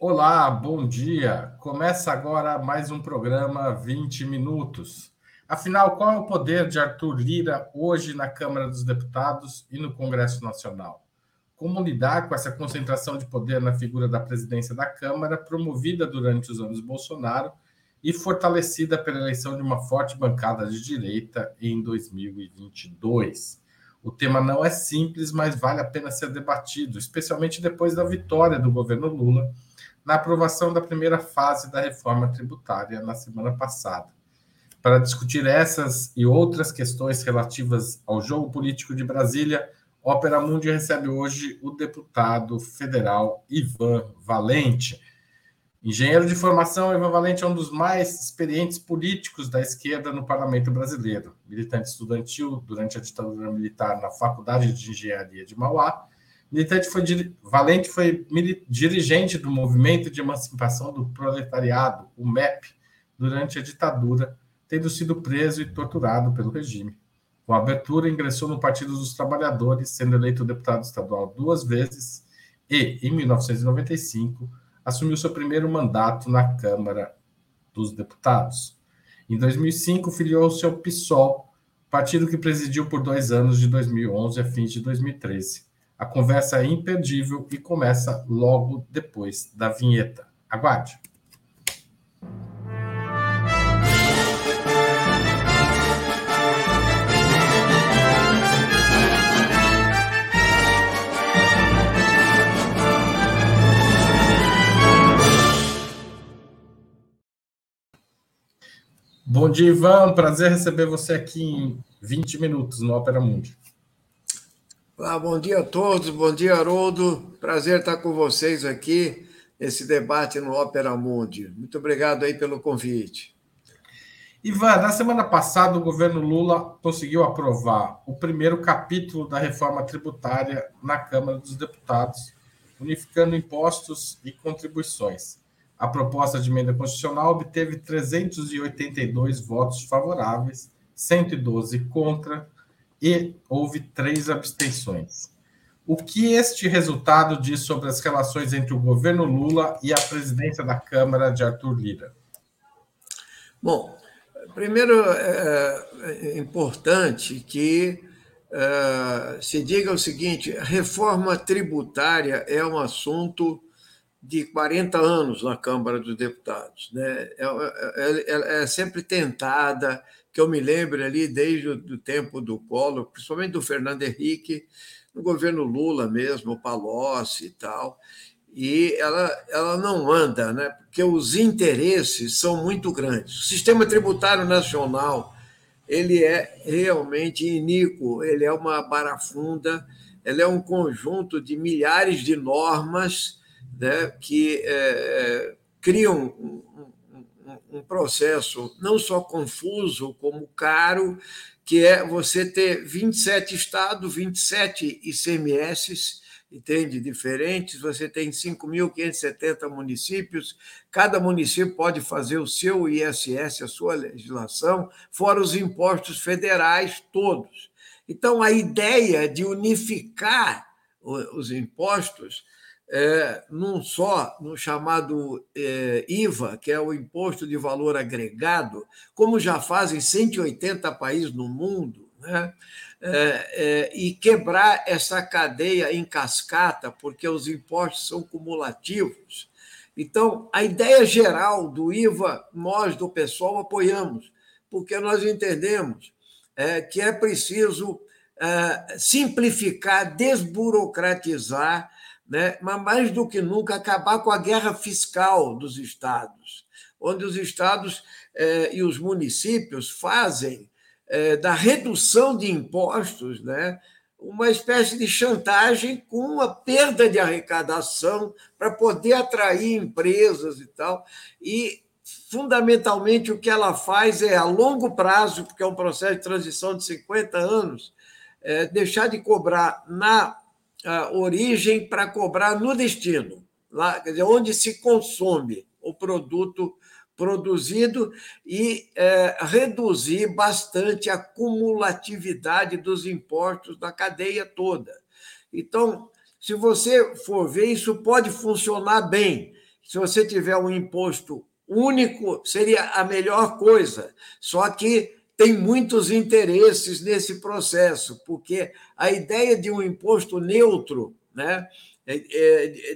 Olá, bom dia. Começa agora mais um programa 20 minutos. Afinal, qual é o poder de Arthur Lira hoje na Câmara dos Deputados e no Congresso Nacional? Como lidar com essa concentração de poder na figura da presidência da Câmara, promovida durante os anos Bolsonaro e fortalecida pela eleição de uma forte bancada de direita em 2022? O tema não é simples, mas vale a pena ser debatido, especialmente depois da vitória do governo Lula na aprovação da primeira fase da reforma tributária na semana passada. Para discutir essas e outras questões relativas ao jogo político de Brasília, Ópera Mundi recebe hoje o deputado federal Ivan Valente. Engenheiro de formação, Ivan Valente é um dos mais experientes políticos da esquerda no parlamento brasileiro. Militante estudantil durante a ditadura militar na Faculdade de Engenharia de Mauá. Militante foi Valente foi dirigente do Movimento de Emancipação do Proletariado, o MEP, durante a ditadura tendo sido preso e torturado pelo regime. Com a abertura, ingressou no Partido dos Trabalhadores, sendo eleito deputado estadual duas vezes e, em 1995, assumiu seu primeiro mandato na Câmara dos Deputados. Em 2005, filiou-se ao PSOL, partido que presidiu por dois anos, de 2011 a fins de 2013. A conversa é imperdível e começa logo depois da vinheta. Aguarde! Bom dia, Ivan. Prazer receber você aqui em 20 minutos no Opera Mundi. Olá, bom dia a todos. Bom dia, Haroldo. Prazer estar com vocês aqui nesse debate no Opera Mundi. Muito obrigado aí pelo convite. Ivan, na semana passada o governo Lula conseguiu aprovar o primeiro capítulo da reforma tributária na Câmara dos Deputados, unificando impostos e contribuições. A proposta de emenda constitucional obteve 382 votos favoráveis, 112 contra e houve três abstenções. O que este resultado diz sobre as relações entre o governo Lula e a presidência da Câmara de Arthur Lira? Bom, primeiro é, é importante que é, se diga o seguinte: reforma tributária é um assunto de 40 anos na Câmara dos Deputados. Né? É, é, é, é sempre tentada, que eu me lembro ali desde o tempo do Collor, principalmente do Fernando Henrique, no governo Lula mesmo, Palocci e tal, e ela, ela não anda, né? porque os interesses são muito grandes. O sistema tributário nacional ele é realmente iníquo, ele é uma barafunda, ele é um conjunto de milhares de normas né, que é, é, criam um, um, um processo não só confuso, como caro, que é você ter 27 estados, 27 ICMS, entende? Diferentes, você tem 5.570 municípios, cada município pode fazer o seu ISS, a sua legislação, fora os impostos federais todos. Então, a ideia de unificar os impostos é, num só, no chamado é, IVA, que é o Imposto de Valor Agregado, como já fazem 180 países no mundo, né? É, é, e quebrar essa cadeia em cascata, porque os impostos são cumulativos. Então, a ideia geral do IVA, nós do pessoal apoiamos, porque nós entendemos é, que é preciso é, simplificar, desburocratizar né? mas mais do que nunca acabar com a guerra fiscal dos estados, onde os estados eh, e os municípios fazem eh, da redução de impostos né, uma espécie de chantagem com a perda de arrecadação para poder atrair empresas e tal. E, fundamentalmente, o que ela faz é, a longo prazo, porque é um processo de transição de 50 anos, é deixar de cobrar na origem para cobrar no destino, lá, quer dizer, onde se consome o produto produzido e é, reduzir bastante a cumulatividade dos impostos da cadeia toda. Então, se você for ver, isso pode funcionar bem, se você tiver um imposto único, seria a melhor coisa. Só que tem muitos interesses nesse processo, porque a ideia de um imposto neutro, né, é,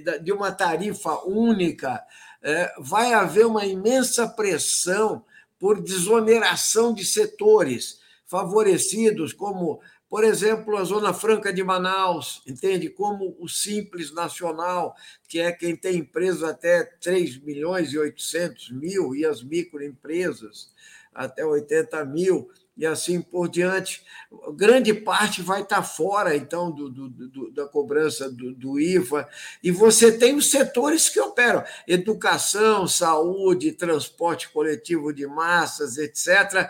é, de uma tarifa única, é, vai haver uma imensa pressão por desoneração de setores favorecidos, como, por exemplo, a Zona Franca de Manaus, entende? Como o Simples Nacional, que é quem tem empresas até 3 milhões e 800 mil, e as microempresas até 80 mil e assim por diante. Grande parte vai estar fora, então, do, do, do, da cobrança do, IVA. E você tem os setores que operam: educação, saúde, transporte coletivo de massas, etc.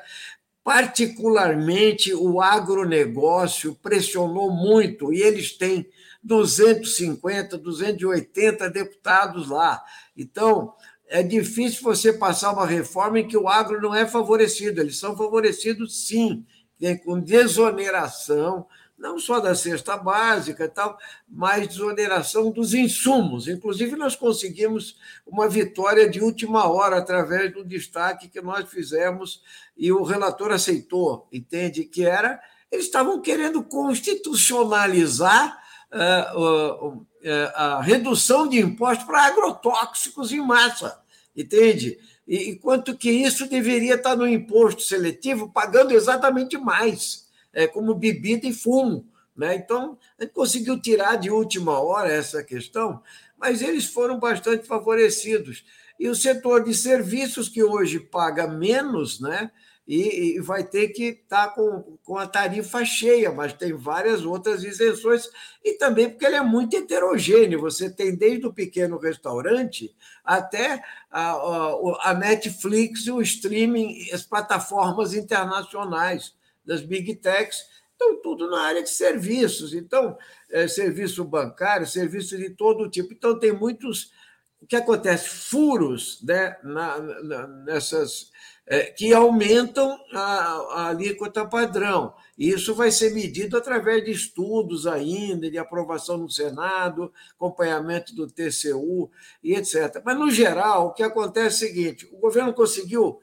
Particularmente o agronegócio pressionou muito, e eles têm 250, 280 deputados lá. Então, é difícil você passar uma reforma em que o agro não é favorecido. Eles são favorecidos, sim, com desoneração, não só da cesta básica e tal, mas desoneração dos insumos. Inclusive, nós conseguimos uma vitória de última hora através do destaque que nós fizemos e o relator aceitou, entende? Que era, eles estavam querendo constitucionalizar uh, uh, a redução de impostos para agrotóxicos em massa entende? E, enquanto que isso deveria estar no imposto seletivo, pagando exatamente mais, é, como bebida e fumo. Né? Então, a gente conseguiu tirar de última hora essa questão, mas eles foram bastante favorecidos. E o setor de serviços, que hoje paga menos, né? E, e vai ter que estar tá com, com a tarifa cheia, mas tem várias outras isenções, e também porque ele é muito heterogêneo. Você tem desde o pequeno restaurante até a, a, a Netflix, o streaming, as plataformas internacionais das big techs, então, tudo na área de serviços. Então, é, serviço bancário, serviço de todo tipo. Então, tem muitos. O que acontece? Furos né, na, na, nessas que aumentam a, a alíquota padrão. Isso vai ser medido através de estudos ainda, de aprovação no Senado, acompanhamento do TCU e etc. Mas, no geral, o que acontece é o seguinte: o governo conseguiu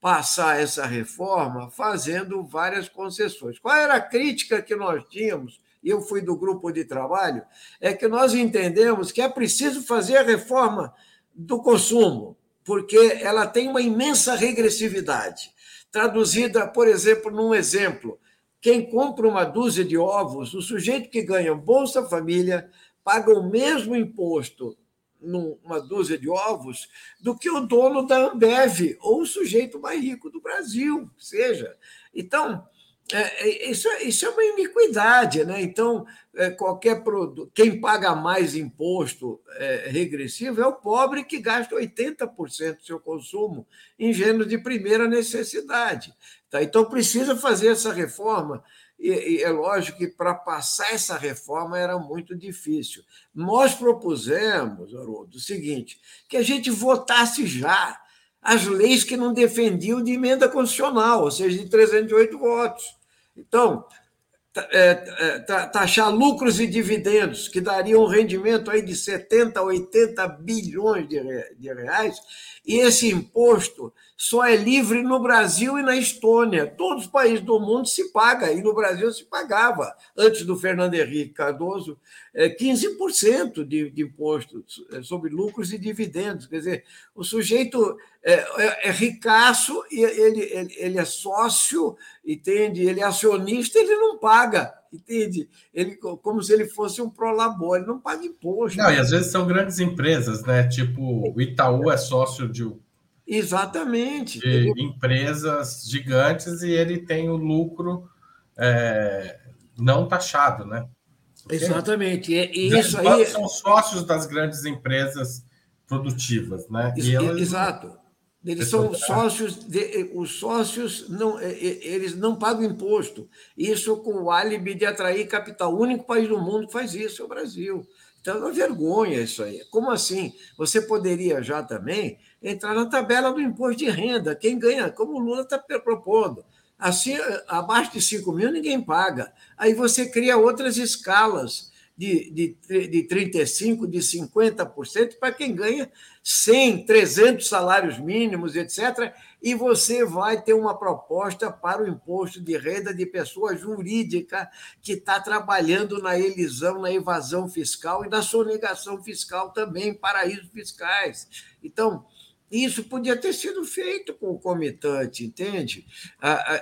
passar essa reforma fazendo várias concessões. Qual era a crítica que nós tínhamos? Eu fui do grupo de trabalho, é que nós entendemos que é preciso fazer a reforma do consumo, porque ela tem uma imensa regressividade. Traduzida, por exemplo, num exemplo: quem compra uma dúzia de ovos, o sujeito que ganha Bolsa Família paga o mesmo imposto numa dúzia de ovos do que o dono da Ambev ou o sujeito mais rico do Brasil, seja. Então, é, é, isso, é, isso é uma iniquidade, né? Então, é, qualquer produto, quem paga mais imposto é, regressivo é o pobre que gasta 80% do seu consumo em gêneros de primeira necessidade. Tá? Então, precisa fazer essa reforma. E, e é lógico que para passar essa reforma era muito difícil. Nós propusemos, Haroldo, o seguinte: que a gente votasse já as leis que não defendiam de emenda constitucional, ou seja, de 308 votos. Então, é, é, taxar lucros e dividendos, que dariam um rendimento aí de 70 a 80 bilhões de reais, e esse imposto só é livre no Brasil e na Estônia. Todos os países do mundo se paga, e no Brasil se pagava, antes do Fernando Henrique Cardoso, 15% é, de, imposto é, sobre lucros e dividendos. Quer dizer, o sujeito é, é, é ricaço, e ele, ele, ele é sócio, entende? Ele é acionista, ele não paga entende? Ele, como se ele fosse um prolabor, ele não paga imposto. Não, e às vezes são grandes empresas, né? Tipo, o Itaú é sócio de, Exatamente. de empresas gigantes e ele tem o lucro é, não taxado, né? Porque Exatamente. E, isso aí são sócios das grandes empresas produtivas, né? Elas... Exato. Eles são sócios, de, os sócios não, eles não pagam imposto. Isso com o álibi de atrair capital. O único país do mundo que faz isso é o Brasil. Então é uma vergonha isso aí. Como assim? Você poderia já também entrar na tabela do imposto de renda. Quem ganha, como o Lula está propondo. Assim, abaixo de 5 mil ninguém paga. Aí você cria outras escalas de, de, de 35%, de 50%, para quem ganha 100, 300 salários mínimos, etc. E você vai ter uma proposta para o imposto de renda de pessoa jurídica que está trabalhando na elisão, na evasão fiscal e na sonegação fiscal também, paraísos fiscais. Então, isso podia ter sido feito com o comitante, entende?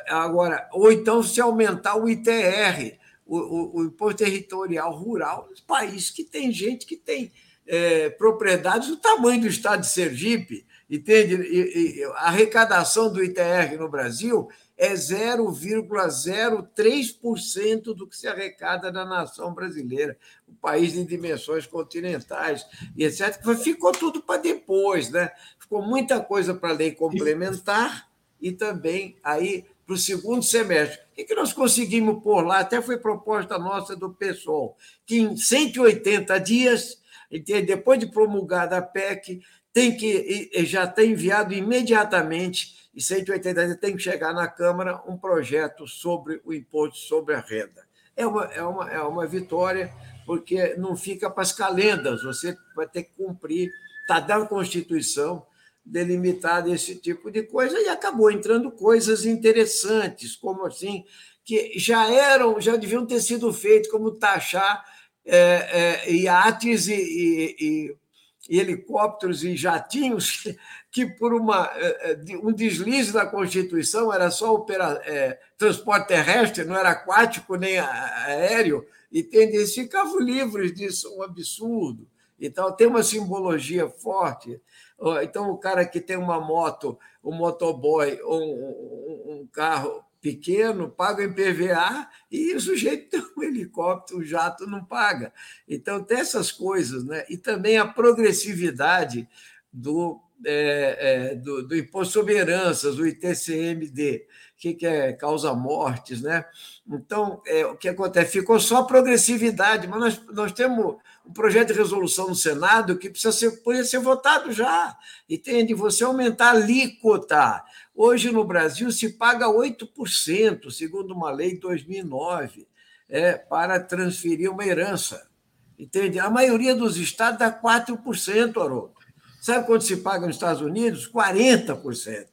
Agora, ou então se aumentar o ITR, o, o, o Imposto Territorial Rural, nos países que tem gente que tem é, propriedades do tamanho do estado de Sergipe, entende? E, e, a arrecadação do ITR no Brasil é 0,03% do que se arrecada na nação brasileira, um país de dimensões continentais e etc. Ficou tudo para depois, né? Ficou muita coisa para a lei complementar e também aí para o segundo semestre. O que nós conseguimos pôr lá? Até foi proposta nossa do PSOL, que em 180 dias, depois de promulgada a PEC, tem que já está enviado imediatamente e 180 dias tem que chegar na Câmara um projeto sobre o imposto sobre a renda. É uma, é uma, é uma vitória, porque não fica para as calendas, você vai ter que cumprir, está da Constituição delimitada esse tipo de coisa, e acabou entrando coisas interessantes, como assim, que já eram, já deviam ter sido feitos, como taxar é, é, iates e, e, e e helicópteros e jatinhos que, por uma, eh, eh, um deslize da Constituição, era só opera, é, transporte terrestre, não era aquático nem aéreo, e eles ficavam livres disso, um absurdo. Então, tem uma simbologia forte. Então, o cara que tem uma moto, um motoboy ou um, um carro pequeno, paga em PVA e o sujeito tem um helicóptero, um jato não paga. Então, tem essas coisas, né? E também a progressividade do, é, é, do, do, imposto sobre heranças, o ITCMD, que, que é causa mortes, né? Então, é, o que acontece? Ficou só progressividade, mas nós, nós temos um projeto de resolução no Senado que precisa ser, poderia ser votado já, entende? Você aumentar a alíquota Hoje, no Brasil, se paga 8%, segundo uma lei de 2009, é, para transferir uma herança. Entende? A maioria dos estados dá 4%, Haroldo. Sabe quanto se paga nos Estados Unidos? 40%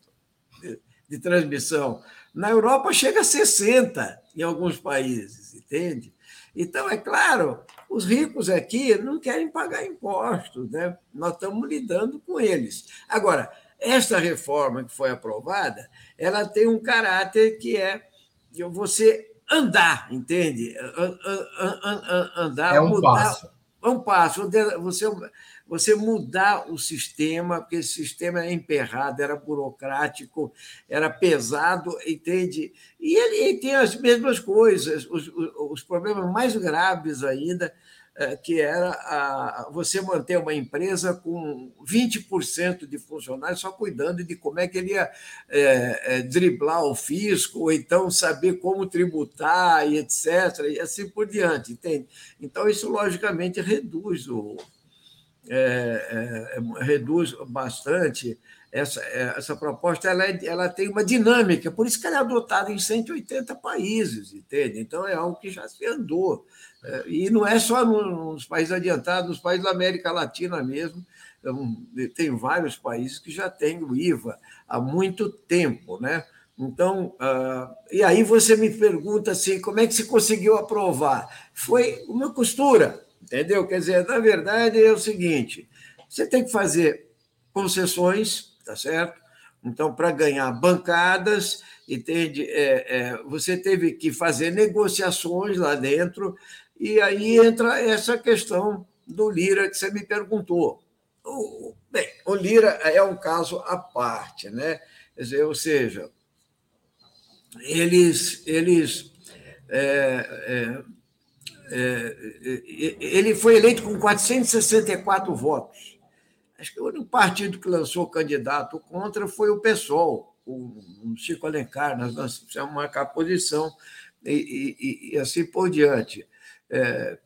de, de transmissão. Na Europa chega a 60% em alguns países, entende? Então, é claro, os ricos aqui não querem pagar impostos, né? nós estamos lidando com eles. Agora, esta reforma que foi aprovada, ela tem um caráter que é você andar, entende? Andar, é um mudar, passo. É um passo. Você, você mudar o sistema, porque esse sistema é emperrado, era burocrático, era pesado, entende? E ele, ele tem as mesmas coisas, os, os problemas mais graves ainda que era a, você manter uma empresa com 20% de funcionários só cuidando de como é que ele ia é, é, driblar o fisco, ou então saber como tributar e etc., e assim por diante, entende? Então, isso, logicamente, reduz o. É, é reduz bastante essa, essa proposta ela, é, ela tem uma dinâmica, por isso que ela é adotada em 180 países, entende? Então é algo que já se andou. É, e não é só nos países adiantados, nos países da América Latina mesmo, é tem vários países que já têm o IVA há muito tempo, né? Então, uh, e aí você me pergunta assim, como é que se conseguiu aprovar? Foi uma costura, entendeu? Quer dizer, na verdade é o seguinte: você tem que fazer concessões, tá certo? Então, para ganhar bancadas, entende? É, é, você teve que fazer negociações lá dentro e aí entra essa questão do Lira que você me perguntou. O, bem, o Lira é um caso à parte, né? Dizer, ou seja, eles. eles é, é, é, ele foi eleito com 464 votos. Acho que o único partido que lançou candidato contra foi o PSOL, o, Chico Alencar, nós, nós precisamos marcar posição e, e, e assim por diante. É,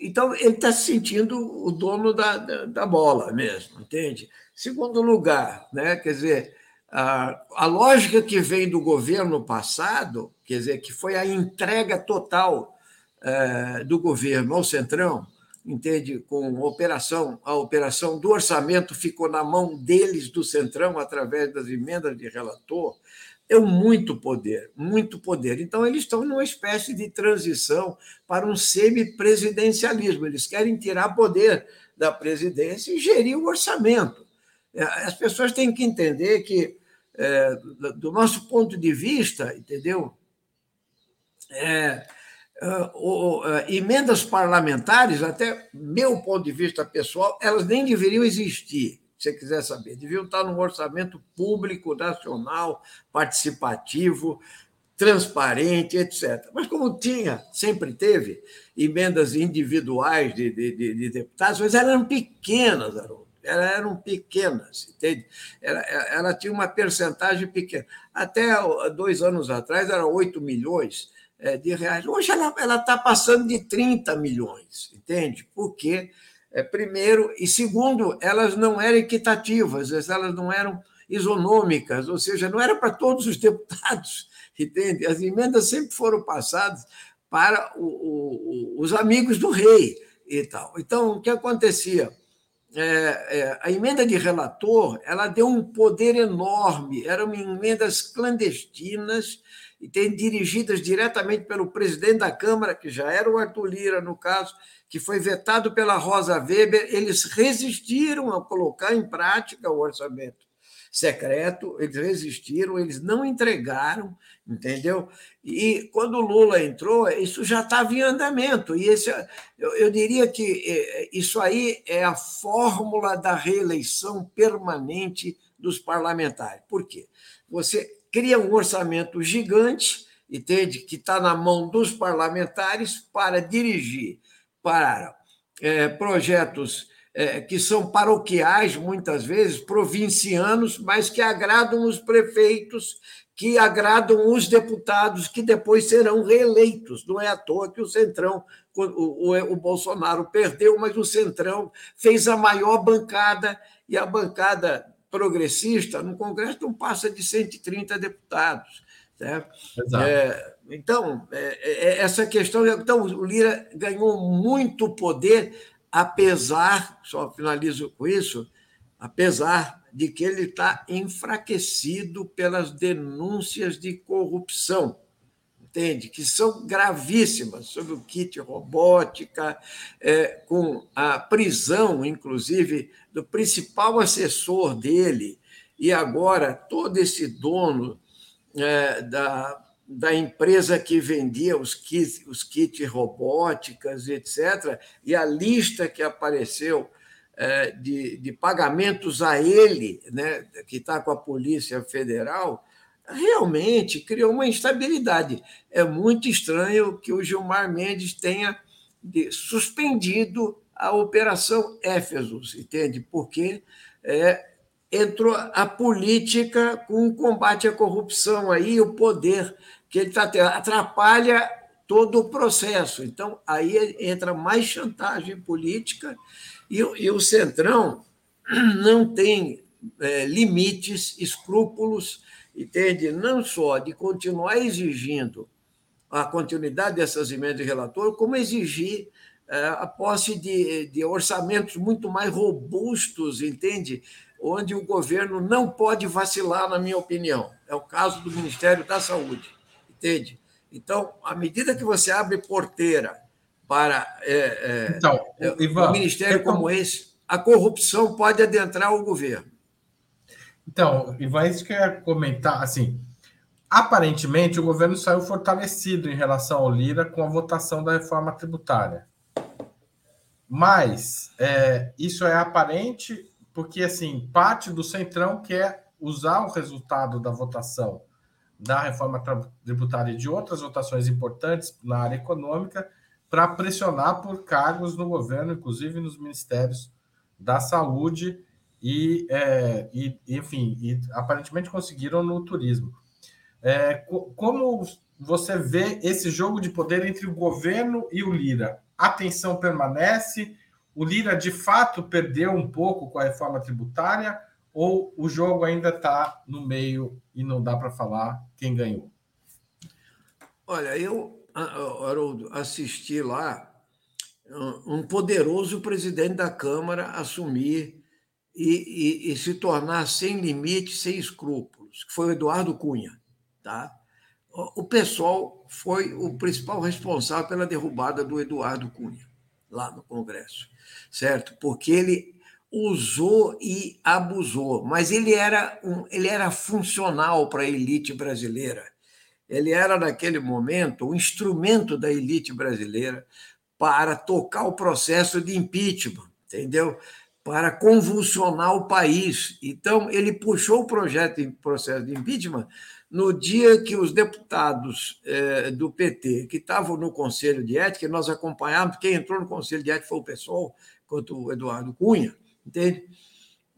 então, ele está se sentindo o dono da, da, da, bola mesmo, entende? Segundo lugar, né, quer dizer, a, a lógica que vem do governo passado, quer dizer, que foi a entrega total é, do governo ao Centrão, entende, com operação, a operação do orçamento ficou na mão deles, do Centrão, através das emendas de relator, é muito poder, muito poder. Então, eles estão numa espécie de transição para um semipresidencialismo. Eles querem tirar poder da presidência e gerir o orçamento. É, as pessoas têm que entender que, é, do nosso ponto de vista, entendeu? É, uh, uh, emendas parlamentares, até meu ponto de vista pessoal, elas nem deveriam existir, você quiser saber. Deviam estar no orçamento público, nacional, participativo, transparente, etc. Mas como tinha, sempre teve, emendas individuais de, de, de, de deputados, mas eram pequenas, Haroldo. Elas eram pequenas, entende? Ela, ela tinha uma percentagem pequena. Até dois anos atrás era 8 milhões é, de reais. Hoje ela está passando de 30 milhões, entende? Porque, é, primeiro, e segundo, elas não eram equitativas, elas não eram isonômicas, ou seja, não era para todos os deputados, entende? As emendas sempre foram passadas para o, o, os amigos do rei e tal. Então, o que acontecia? É, é, a emenda de relator ela deu um poder enorme, eram emendas clandestinas e tem dirigidas diretamente pelo presidente da Câmara, que já era o Arthur Lira, no caso, que foi vetado pela Rosa Weber, eles resistiram a colocar em prática o orçamento secreto, eles resistiram, eles não entregaram, entendeu? E quando o Lula entrou, isso já estava em andamento. E esse, eu, eu diria que é, isso aí é a fórmula da reeleição permanente dos parlamentares. Por quê? Você cria um orçamento gigante, entende? Que está na mão dos parlamentares para dirigir para é, projetos é, que são paroquiais, muitas vezes, provincianos, mas que agradam os prefeitos, que agradam os deputados, que depois serão reeleitos. Não é à toa que o Centrão, o, o, o Bolsonaro perdeu, mas o Centrão fez a maior bancada, e a bancada progressista no Congresso não passa de 130 deputados. Né? É, então, é, é, essa questão. Então, o Lira ganhou muito poder, apesar, só finalizo com isso, apesar de que ele está enfraquecido pelas denúncias de corrupção entende? Que são gravíssimas sobre o kit robótica, é, com a prisão, inclusive, do principal assessor dele, e agora todo esse dono é, da, da empresa que vendia os kits, os kits robóticas, etc., e a lista que apareceu é, de, de pagamentos a ele, né, que está com a Polícia Federal, realmente criou uma instabilidade. É muito estranho que o Gilmar Mendes tenha suspendido a Operação Éfesos, entende? Porque é, entrou a política com o combate à corrupção aí, o poder que ele está tendo, atrapalha todo o processo. Então, aí entra mais chantagem política e, e o Centrão não tem é, limites, escrúpulos entende? Não só de continuar exigindo a continuidade dessas emendas de relator, como exigir é, a posse de, de orçamentos muito mais robustos, entende? Onde o governo não pode vacilar, na minha opinião. É o caso do Ministério da Saúde, entende? Então, à medida que você abre porteira para é, é, então, Ivan, um ministério como esse, a corrupção pode adentrar o governo. Então, Ivan, isso que eu ia comentar, assim, aparentemente o governo saiu fortalecido em relação ao Lira com a votação da reforma tributária. Mas é, isso é aparente porque, assim, parte do Centrão quer usar o resultado da votação da reforma tributária e de outras votações importantes na área econômica para pressionar por cargos no governo, inclusive nos ministérios da saúde e, é, e enfim, e aparentemente conseguiram no turismo. É, como você vê esse jogo de poder entre o governo e o Lira? A tensão permanece? O Lira de fato perdeu um pouco com a reforma tributária? Ou o jogo ainda está no meio e não dá para falar quem ganhou? Olha, eu Haroldo, assistir lá um poderoso presidente da Câmara assumir e, e, e, se tornar sem limite, sem escrúpulos, que foi o Eduardo Cunha. Tá? O pessoal foi o principal responsável pela derrubada do Eduardo Cunha, lá no Congresso, certo? Porque ele usou e abusou, mas ele era, um, ele era funcional para a elite brasileira. Ele era, naquele momento, um instrumento da elite brasileira para tocar o processo de impeachment, entendeu? Para convulsionar o país. Então, ele puxou o projeto de processo de impeachment no dia que os deputados eh, do PT, que estavam no Conselho de Ética, nós acompanhamos, quem entrou no Conselho de Ética foi o PSOL, quanto o Eduardo Cunha, entende?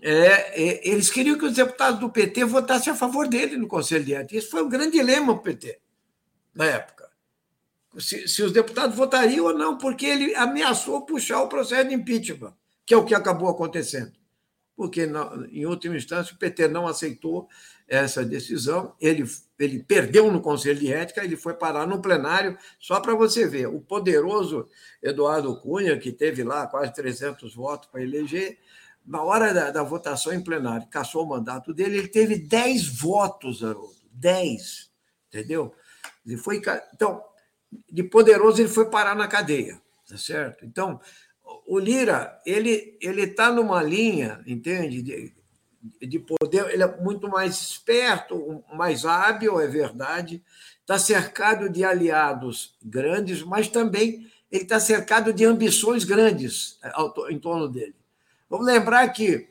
É, é, eles queriam que os deputados do PT votassem a favor dele no Conselho de Ética. Isso foi um grande dilema para o PT, na época se, se, os deputados votariam ou não, porque ele ameaçou puxar o processo de impeachment, que é o que acabou acontecendo. Porque, em última instância, o PT não aceitou essa decisão, ele, ele perdeu no Conselho de Ética, ele foi parar no plenário, só para você ver. O poderoso Eduardo Cunha, que teve lá quase 300 votos para eleger, na hora da, da votação em plenário, caçou o mandato dele, ele teve 10 votos, Haroldo. 10. Entendeu? Ele foi, então, de poderoso ele foi parar na cadeia, tá certo? Então, o Lira, ele ele está numa linha, entende, de, de poder, ele é muito mais esperto, mais hábil, é verdade, está cercado de aliados grandes, mas também ele está cercado de ambições grandes é, em torno dele. Vamos lembrar que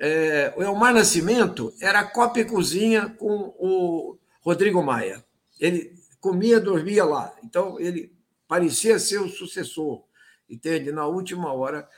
é, o Elmar Nascimento era copa e cozinha com o Rodrigo Maia. Ele comia, dormia lá. Então, ele parecia ser o sucessor, entende? Na última hora,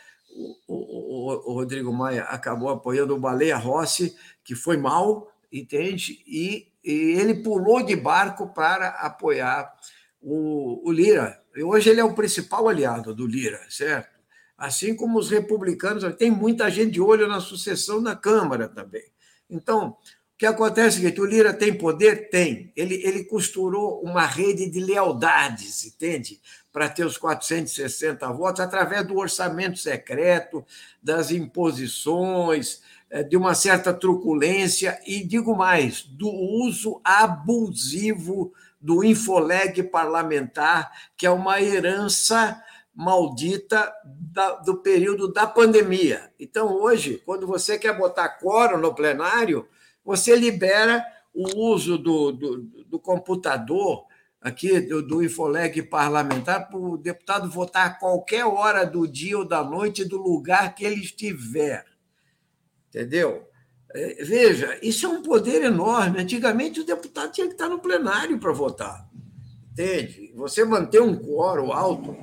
o, o, o Rodrigo Maia acabou apoiando o Baleia Rossi, que foi mal, entende? E, e ele pulou de barco para apoiar o, o Lira. E hoje ele é o principal aliado do Lira, certo? Assim como os republicanos, tem muita gente de olho na sucessão na Câmara também. Então, o que acontece é o seguinte: o Lira tem poder? Tem. Ele, ele costurou uma rede de lealdades, entende? Para ter os 460 votos, através do orçamento secreto, das imposições, eh, de uma certa truculência e, digo mais, do uso abusivo do infoleg parlamentar, que é uma herança maldita do período da pandemia. Então, hoje, quando você quer botar quórum no plenário, você libera o uso do, do, do computador aqui do, Infoleg parlamentar para o deputado votar a qualquer hora do dia ou da noite do lugar que ele estiver. Entendeu? É, veja, isso é um poder enorme. Antigamente, o deputado tinha que estar no plenário para votar. Entende? Você manter um quórum alto.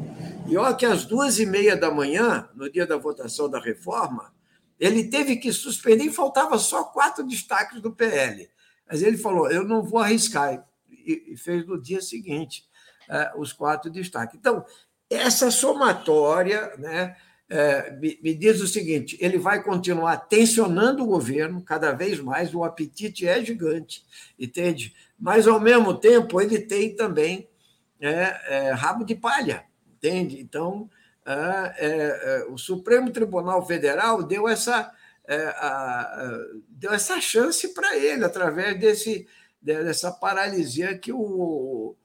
E olha que às duas e meia da manhã, no dia da votação da reforma, ele teve que suspender e faltava só quatro destaques do PL. Mas ele falou: eu não vou arriscar. E fez no dia seguinte uh, os quatro destaques. Então, essa somatória né, uh, me, me diz o seguinte: ele vai continuar tensionando o governo cada vez mais, o apetite é gigante, entende? Mas, ao mesmo tempo, ele tem também é, é, rabo de palha, entende? Então, é, é, o Supremo Tribunal Federal deu essa, é, a, deu essa chance para ele, através desse, dessa paralisia que o,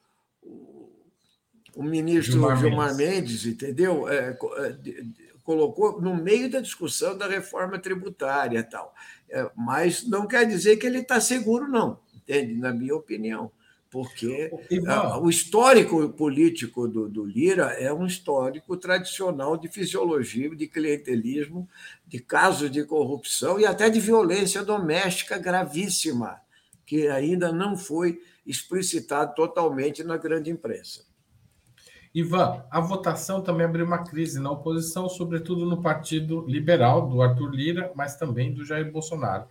o, o ministro Gilmar, Gilmar Mendes, Mendes entendeu? É, colocou no meio da discussão da reforma tributária tal. É, mas não quer dizer que ele está seguro, não, entende? Na minha opinião porque ah, o histórico político do, do, Lira é um histórico tradicional de fisiologia, de clientelismo, de casos de corrupção e até de violência doméstica gravíssima, que ainda não foi explicitado totalmente na grande imprensa. Ivan, a votação também abriu uma crise na oposição, sobretudo no Partido Liberal, do Arthur Lira, mas também do Jair Bolsonaro,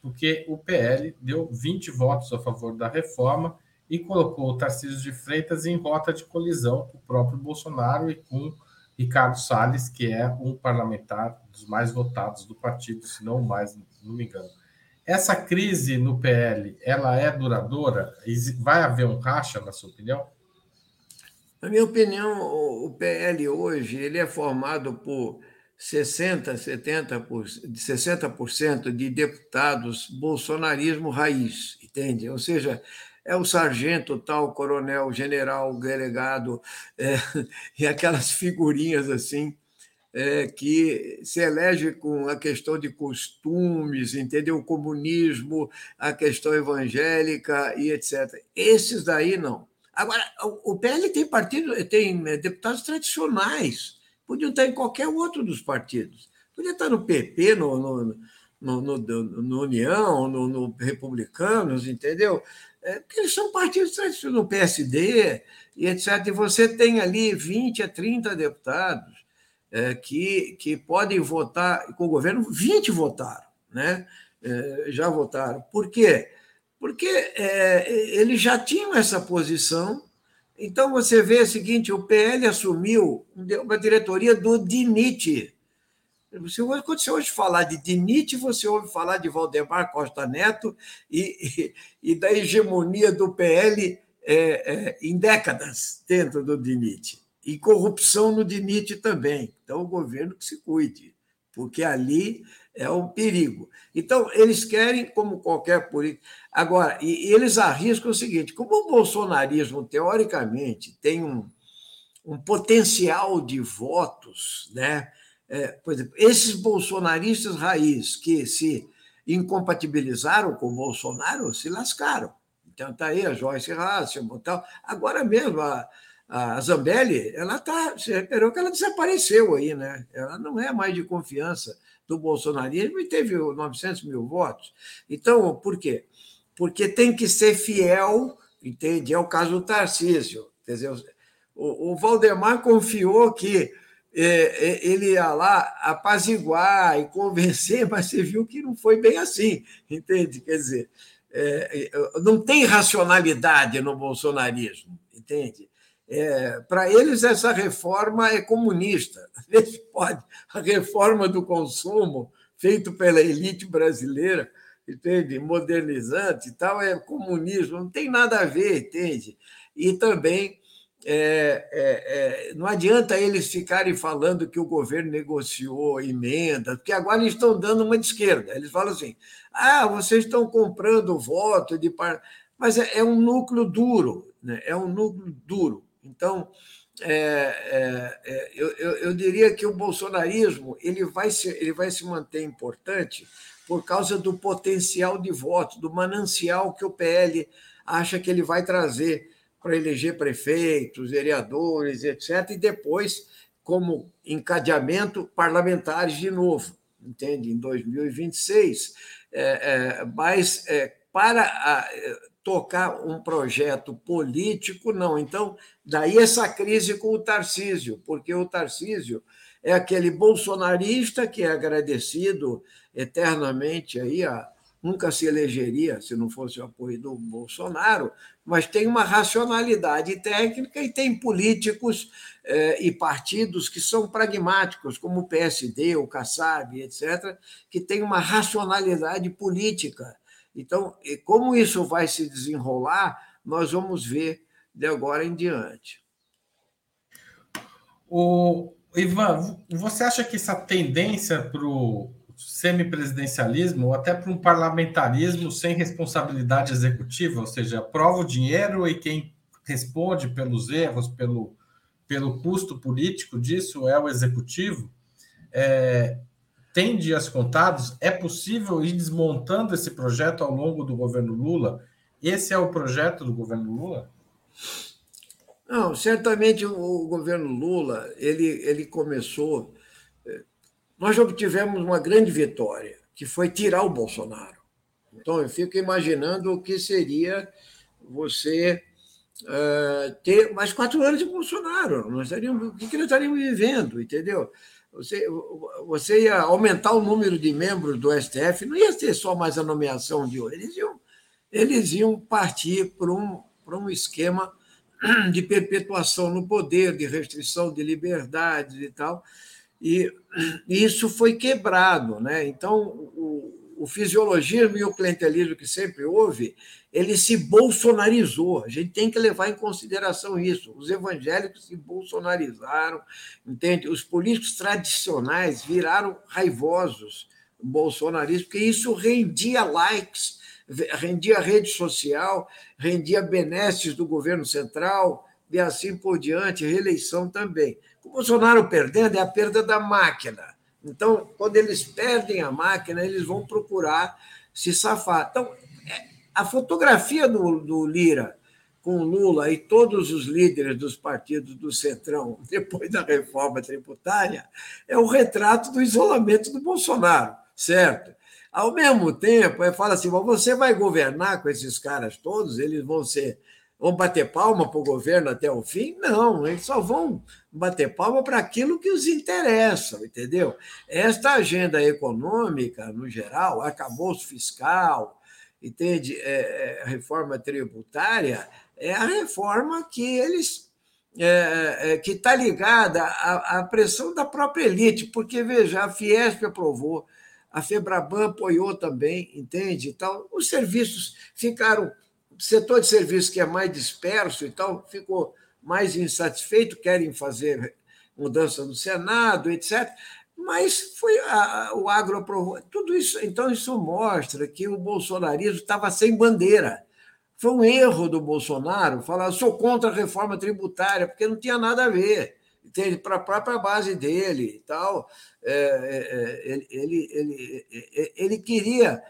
porque o PL deu 20 votos a favor da reforma e colocou o Tarcísio de Freitas em rota de colisão com o próprio Bolsonaro e com Ricardo Salles, que é um parlamentar dos mais votados do partido, se não mais, não me engano. Essa crise no PL, ela é duradoura? Vai haver um racha, na sua opinião? Na minha opinião, o PL hoje ele é formado por 60%, 70%, 60% de deputados bolsonarismo raiz, entende? Ou seja, é o sargento, tal, coronel, general, delegado, é, e aquelas figurinhas assim, é, que se elege com a questão de costumes, entendeu? O comunismo, a questão evangélica e etc. Esses daí não. Agora, o PL tem partido, tem é, deputados tradicionais, Podiam estar em qualquer outro dos partidos. Podia estar no PP, no, no, no, no, no União, no, no, Republicanos, entendeu? É, porque eles são partidos tradicionais, no PSD e etc. E você tem ali 20 a 30 deputados é, que, que podem votar com o governo, 20 votaram, né? É, já votaram. Por quê? Porque é, eles já tinham essa posição então, você vê o seguinte: o PL assumiu uma diretoria do DINIT. Você, quando você hoje falar de DINIT, você ouve falar de Valdemar Costa Neto e, e, e da hegemonia do PL é, é, em décadas dentro do DINIT. E corrupção no DINIT também. Então, o governo que se cuide, porque ali é um perigo. Então, eles querem, como qualquer político. Agora, e, eles arriscam o seguinte: como o bolsonarismo, teoricamente, tem um, um potencial de votos, né? É, por exemplo, esses bolsonaristas raiz que se incompatibilizaram com o Bolsonaro se lascaram. Então, está aí a Joyce Hasselman tal. Agora mesmo, a, a Zambelli, ela está. Você reparou que ela desapareceu aí, né? Ela não é mais de confiança do bolsonarismo e teve 900 mil votos. Então, por quê? Porque tem que ser fiel, entende? É o caso do Tarcísio. Entendeu? O, o Valdemar confiou que é, é, ele ia lá apaziguar e convencer, mas você viu que não foi bem assim, entende? Quer dizer, é não tem racionalidade no bolsonarismo, entende? É, Para eles, essa reforma é comunista. A reforma do consumo, feita pela elite brasileira, entende? modernizante e tal, é comunismo, não tem nada a ver, entende? E também é, é, é, não adianta eles ficarem falando que o governo negociou emenda, porque agora eles estão dando uma de esquerda. Eles falam assim: ah, vocês estão comprando voto de. Mas é, é um núcleo duro, né? é um núcleo duro. Então, é, é, é, eu, eu, eu, diria que o bolsonarismo ele vai, se, ele vai se manter importante por causa do potencial de voto, do manancial que o PL acha que ele vai trazer para eleger prefeitos, vereadores, etc., e depois, como encadeamento, parlamentares de novo, entende? Em 2026. É, é, mas é, para a, tocar um projeto político, não. Então, daí essa crise com o Tarcísio, porque o Tarcísio é aquele bolsonarista que é agradecido eternamente aí a, nunca se elegeria se não fosse o apoio do Bolsonaro, mas tem uma racionalidade técnica e tem políticos eh, e partidos que são pragmáticos, como o PSD, o Kassab, etc., que têm uma racionalidade política então, como isso vai se desenrolar, nós vamos ver de agora em diante. O Ivan, você acha que essa tendência para o semipresidencialismo ou até para um parlamentarismo sem responsabilidade executiva, ou seja, aprova o dinheiro e quem responde pelos erros, pelo, pelo custo político disso é o executivo, é, tem dias contados? É possível ir desmontando esse projeto ao longo do governo Lula? Esse é o projeto do governo Lula? Não, certamente o governo Lula ele, ele começou. Eh, nós obtivemos uma grande vitória, que foi tirar o Bolsonaro. Então, eu fico imaginando o que seria você uh, ter mais quatro anos de Bolsonaro. Nós estaríamos, o que nós estaríamos vivendo, entendeu? Você, você ia aumentar o número de membros do STF, não ia ser só mais a nomeação de hoje, eles iam, eles iam partir para um, para um esquema de perpetuação no poder, de restrição de liberdades e tal. E isso foi quebrado. Né? Então, o, o fisiologismo e o clientelismo que sempre houve, ele se bolsonarizou. A gente tem que levar em consideração isso. Os evangélicos se bolsonarizaram, entende? Os políticos tradicionais viraram raivosos bolsonaristas, porque isso rendia likes, rendia rede social, rendia benesses do governo central e assim por diante, reeleição também. O Bolsonaro perdendo é a perda da máquina. Então, quando eles perdem a máquina, eles vão procurar se safar. Então, a fotografia do, do Lira com Lula e todos os líderes dos partidos do Centrão, depois da reforma tributária, é o retrato do isolamento do Bolsonaro, certo? Ao mesmo tempo, ele fala assim: você vai governar com esses caras todos, eles vão ser. Vão bater palma para o governo até o fim? Não, eles só vão bater palma para aquilo que os interessa, entendeu? Esta agenda econômica, no geral, arcabouço fiscal, entende? É, é, reforma tributária é a reforma que eles é, é, que está ligada à, à, pressão da própria elite, porque veja, a Fiesp aprovou, a Febraban apoiou também, entende? Então, os serviços ficaram, o setor de serviços que é mais disperso e tal, ficou mais insatisfeito, querem fazer mudança no Senado, etc mas foi a, o agro aprovou. Tudo isso, então, isso mostra que o bolsonarismo estava sem bandeira. Foi um erro do Bolsonaro falar, sou contra a reforma tributária, porque não tinha nada a ver. Para a própria base dele e tal. É, é, é ele, ele, ele, ele queria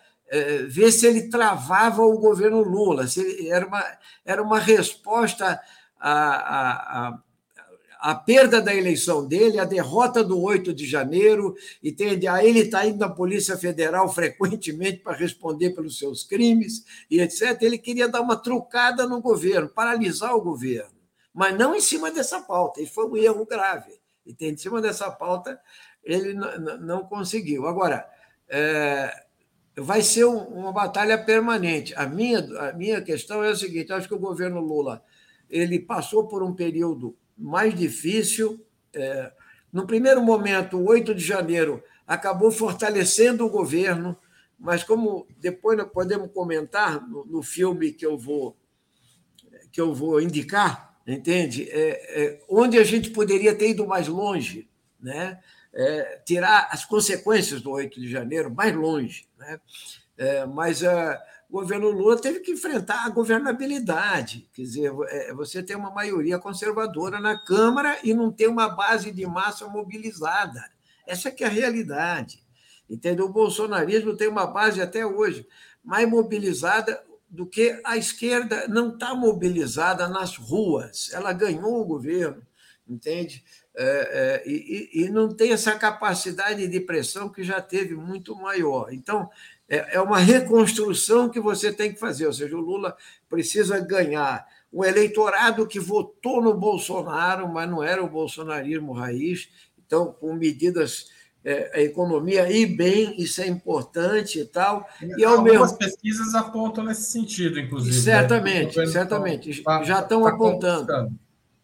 ver se ele travava o governo Lula, se ele, era, uma, era uma resposta a, a a perda da eleição dele, a derrota do 8 de janeiro, entende? Aí ele está indo na Polícia Federal frequentemente para responder pelos seus crimes e etc. Ele queria dar uma trucada no governo, paralisar o governo, mas não em cima dessa pauta. E foi um erro grave. Entende? Em cima dessa pauta, ele não conseguiu. Agora, é, vai ser uma batalha permanente. A minha, a minha questão é a seguinte: acho que o governo Lula ele passou por um período mais difícil. É, no primeiro momento, o 8 de janeiro acabou fortalecendo o governo, mas como depois nós podemos comentar no, no filme que eu vou que eu vou indicar, entende? É, é, onde a gente poderia ter ido mais longe, né? É, tirar as consequências do 8 de janeiro mais longe, né? É, mas a, o governo Lula teve que enfrentar a governabilidade. Quer dizer, é, você tem uma maioria conservadora na Câmara e não tem uma base de massa mobilizada. Essa que é a realidade. Entendeu? O bolsonarismo tem uma base até hoje mais mobilizada do que a esquerda não está mobilizada nas ruas. Ela ganhou o governo, entende? É, é, e, e não tem essa capacidade de pressão que já teve muito maior. Então, é, é uma reconstrução que você tem que fazer, ou seja, o Lula precisa ganhar o eleitorado que votou no Bolsonaro, mas não era o bolsonarismo raiz, então, com medidas é, a economia ir bem, isso é importante e tal. E ao Algumas mesmo... pesquisas apontam nesse sentido, inclusive. Né? Certamente, né? certamente. Tá, já estão tá apontando.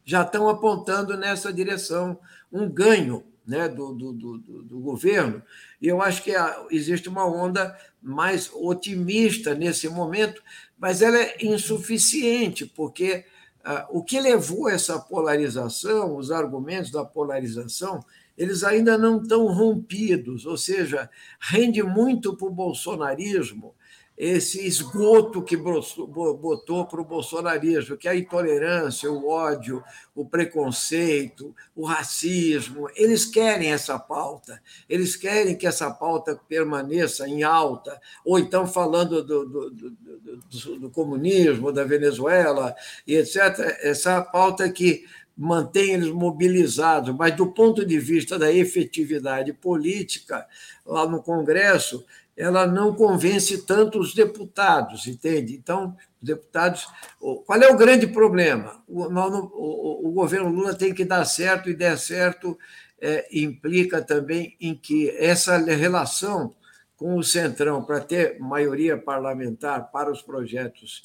Já estão apontando nessa direção um ganho né, do, do, do, do governo. E eu acho que existe uma onda mais otimista nesse momento, mas ela é insuficiente, porque ah, o que levou essa polarização, os argumentos da polarização, eles ainda não estão rompidos, ou seja, rende muito para o bolsonarismo esse esgoto que botou para o bolsonarismo, que é a intolerância, o ódio, o preconceito, o racismo. Eles querem essa pauta, eles querem que essa pauta permaneça em alta, ou então falando do, do, do, do comunismo, da Venezuela, e etc. Essa pauta que mantém eles mobilizados, mas do ponto de vista da efetividade política, lá no Congresso, ela não convence tanto os deputados, entende? Então, os deputados. Qual é o grande problema? O, o, o governo Lula tem que dar certo, e der certo é, implica também em que essa relação com o Centrão, para ter maioria parlamentar para os projetos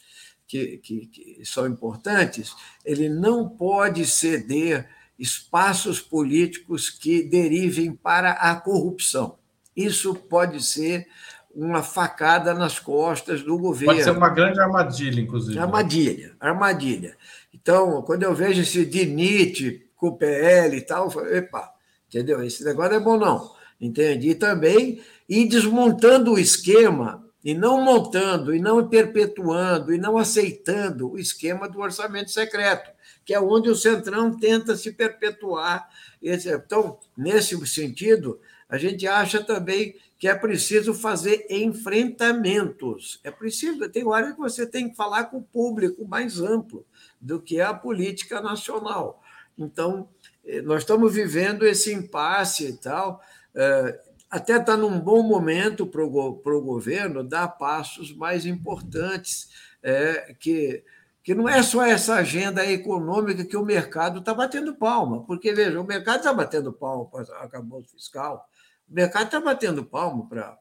que, que, que são importantes, ele não pode ceder espaços políticos que derivem para a corrupção. Isso pode ser uma facada nas costas do governo. Pode ser uma grande armadilha, inclusive. Né? Armadilha, armadilha. Então, quando eu vejo esse DINIT com o PL e tal, eu falo, epa, entendeu? Esse negócio é bom não, entende? E também ir desmontando o esquema e não montando, e não perpetuando, e não aceitando o esquema do orçamento secreto, que é onde o Centrão tenta se perpetuar. Então, nesse sentido, a gente acha também que é preciso fazer enfrentamentos. É preciso, tem hora que você tem que falar com o público mais amplo do que a política nacional. Então, eh, nós estamos vivendo esse impasse e tal. Eh, até está num bom momento para o governo dar passos mais importantes, é, que, que não é só essa agenda econômica que o mercado está batendo palma, porque, veja, o mercado está batendo palma para acabou fiscal, o mercado está batendo palma para.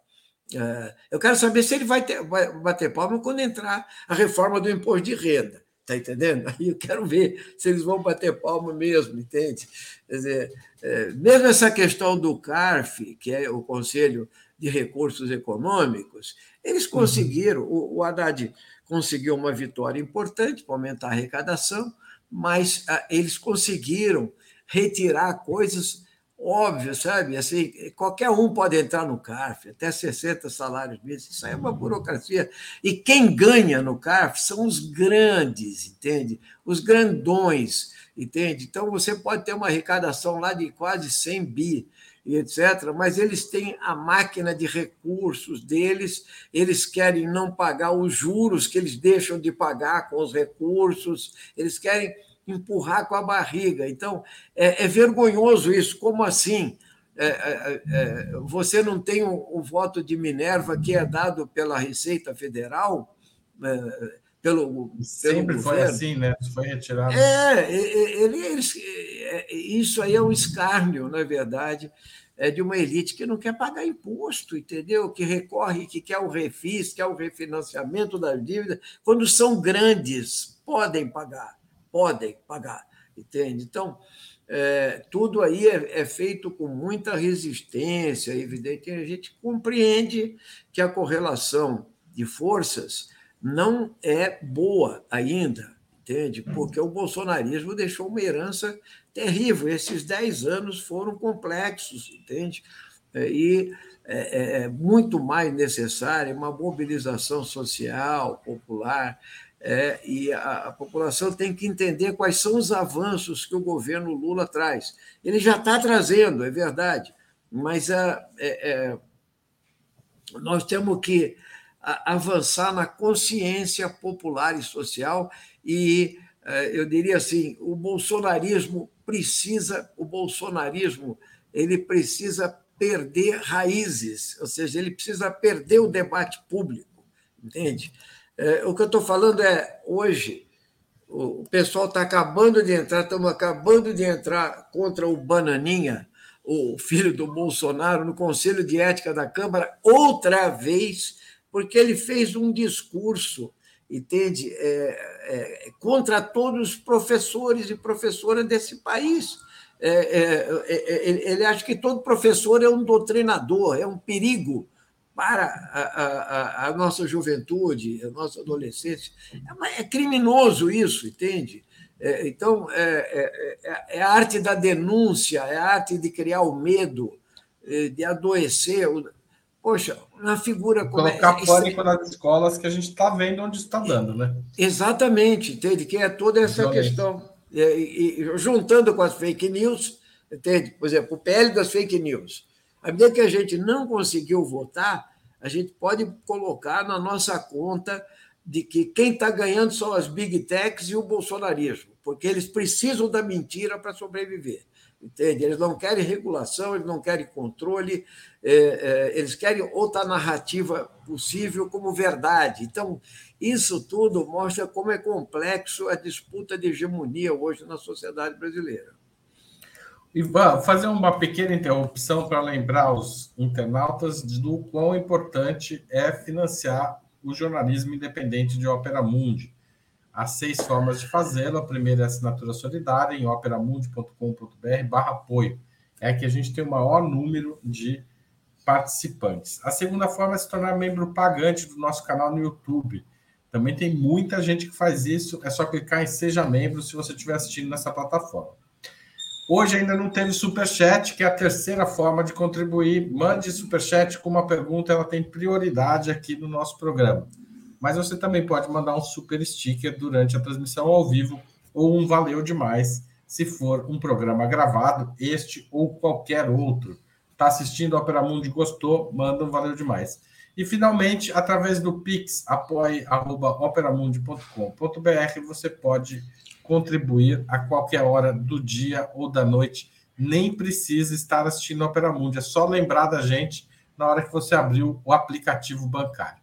É, eu quero saber se ele vai, ter, vai bater palma quando entrar a reforma do imposto de renda. Está entendendo? Aí eu quero ver se eles vão bater palma mesmo, entende? Quer dizer, é, mesmo essa questão do CARF, que é o Conselho de Recursos Econômicos, eles uhum. conseguiram, o, o Haddad conseguiu uma vitória importante para aumentar a arrecadação, mas a, ah, eles conseguiram retirar coisas óbvio, sabe? Assim, qualquer um pode entrar no CARF, até 60 salários mínimos, isso aí é uma burocracia. E quem ganha no CARF são os grandes, entende? Os grandões, entende? Então você pode ter uma arrecadação lá de quase 100 bi, e etc., mas eles têm a máquina de recursos deles, eles querem não pagar os juros que eles deixam de pagar com os recursos, eles querem empurrar com a barriga. Então, é, é vergonhoso isso. Como assim? É, é, é, é você não tem o, o, voto de Minerva que é dado pela Receita Federal? É, pelo, Sempre pelo foi assim, né? Foi retirado. É, ele, eles, isso aí é um escárnio, na verdade, é de uma elite que não quer pagar imposto, entendeu? Que recorre, que quer o refis, quer o refinanciamento das dívidas, quando são grandes, podem pagar podem pagar, entende? Então, é, tudo aí é, é, feito com muita resistência, evidente, a gente compreende que a correlação de forças não é boa ainda, entende? Porque o bolsonarismo deixou uma herança terrível. Esses dez anos foram complexos, entende? É, e é, é muito mais necessária uma mobilização social, popular, é, e a, a, população tem que entender quais são os avanços que o governo Lula traz. Ele já está trazendo, é verdade, mas a, é, é, nós temos que avançar na consciência popular e social e é, eu diria assim, o bolsonarismo precisa, o bolsonarismo ele precisa perder raízes, ou seja, ele precisa perder o debate público, entende? É, o que eu estou falando é, hoje, o pessoal está acabando de entrar, estamos acabando de entrar contra o Bananinha, o filho do Bolsonaro, no Conselho de Ética da Câmara, outra vez, porque ele fez um discurso, entende, é, é, contra todos os professores e professoras desse país. É, é, é, ele acha que todo professor é um doutrinador, é um perigo para a, a, a, nossa juventude, a nossa adolescência. É, é criminoso isso, entende? É, então, é, é, é, a arte da denúncia, é a arte de criar o medo, é, de adoecer. Poxa, uma figura como Colocar é, fora nas escolas que a gente está vendo onde está dando, né? Exatamente, entende? Que é toda essa Exatamente. questão. E, e, juntando com as fake news, entende? Por exemplo, o PL das fake news à medida que a gente não conseguiu votar, a gente pode colocar na nossa conta de que quem está ganhando são as big techs e o bolsonarismo, porque eles precisam da mentira para sobreviver. Entende? Eles não querem regulação, eles não querem controle, é, é, eles querem outra narrativa possível como verdade. Então, isso tudo mostra como é complexo a disputa de hegemonia hoje na sociedade brasileira. E vou fazer uma pequena interrupção para lembrar os internautas do quão importante é financiar o jornalismo independente de Opera Mundi. Há seis formas de fazê-lo. A primeira é a assinatura solidária em operamundi.com.br barra apoio. É que a gente tem o maior número de participantes. A segunda forma é se tornar membro pagante do nosso canal no YouTube. Também tem muita gente que faz isso. É só clicar em Seja Membro se você estiver assistindo nessa plataforma. Hoje ainda não teve superchat, que é a terceira forma de contribuir. Mande superchat com uma pergunta, ela tem prioridade aqui no nosso programa. Mas você também pode mandar um super sticker durante a transmissão ao vivo ou um valeu demais se for um programa gravado, este ou qualquer outro. Está assistindo a Opera Mundi gostou, manda um valeu demais. E finalmente, através do Pix, apoie.operamundi.com.br, você pode contribuir a qualquer hora do dia ou da noite. Nem precisa estar assistindo Opera Mundi, é só lembrar da gente na hora que você abriu o aplicativo bancário.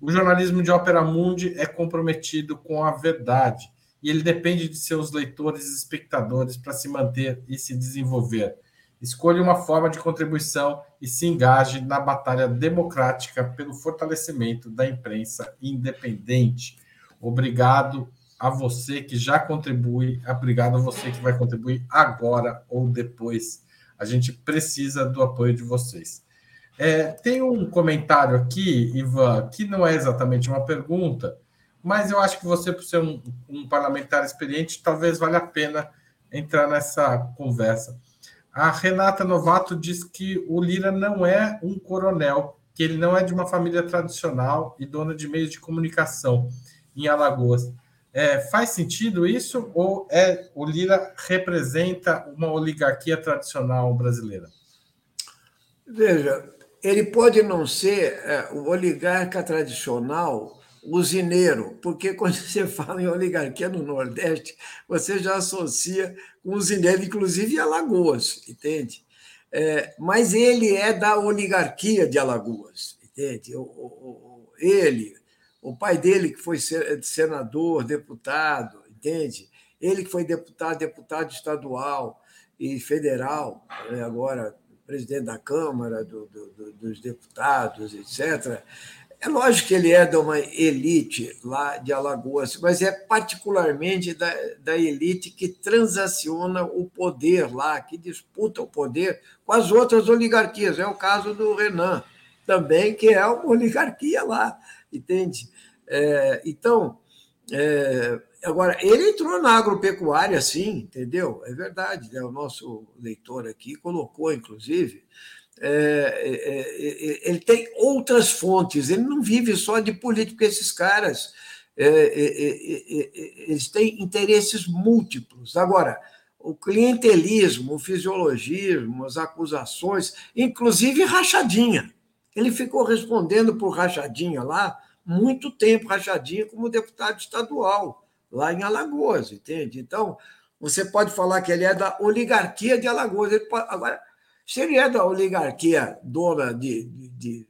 O jornalismo de Opera Mundi é comprometido com a verdade e ele depende de seus leitores e espectadores para se manter e se desenvolver. Escolha uma forma de contribuição e se engaje na batalha democrática pelo fortalecimento da imprensa independente. Obrigado a você que já contribui, obrigado a você que vai contribuir agora ou depois. A gente precisa do apoio de vocês. É, tem um comentário aqui, Ivan, que não é exatamente uma pergunta, mas eu acho que você, por ser um, um parlamentar experiente, talvez valha a pena entrar nessa conversa. A Renata Novato diz que o Lira não é um coronel, que ele não é de uma família tradicional e dona de meios de comunicação em Alagoas. É, faz sentido isso ou é o Lira representa uma oligarquia tradicional brasileira? Veja, ele pode não ser é, o oligarca tradicional usineiro, porque quando você fala em oligarquia no Nordeste, você já associa com usineiro, inclusive Alagoas, entende? É, mas ele é da oligarquia de Alagoas, entende? O, o, ele, o pai dele, que foi senador, deputado, entende? Ele que foi deputado, deputado estadual e federal, né? agora presidente da Câmara, do, do, dos deputados, etc. É lógico que ele é de uma elite lá de Alagoas, mas é particularmente da, da elite que transaciona o poder lá, que disputa o poder com as outras oligarquias. É o caso do Renan, também, que é uma oligarquia lá, entende? É, então, é, agora, ele entrou na agropecuária, sim, entendeu? É verdade, né? o nosso leitor aqui colocou, inclusive, é, é, é ele tem outras fontes, ele não vive só de política, esses caras é, é, eles têm interesses múltiplos. Agora, o clientelismo, o fisiologismo, as acusações, inclusive rachadinha. Ele ficou respondendo por rachadinha lá, muito tempo rachadinha como deputado estadual, lá em Alagoas, entende? Então, você pode falar que ele é da oligarquia de Alagoas. Pode, agora, se ele é da oligarquia dona de, de, de,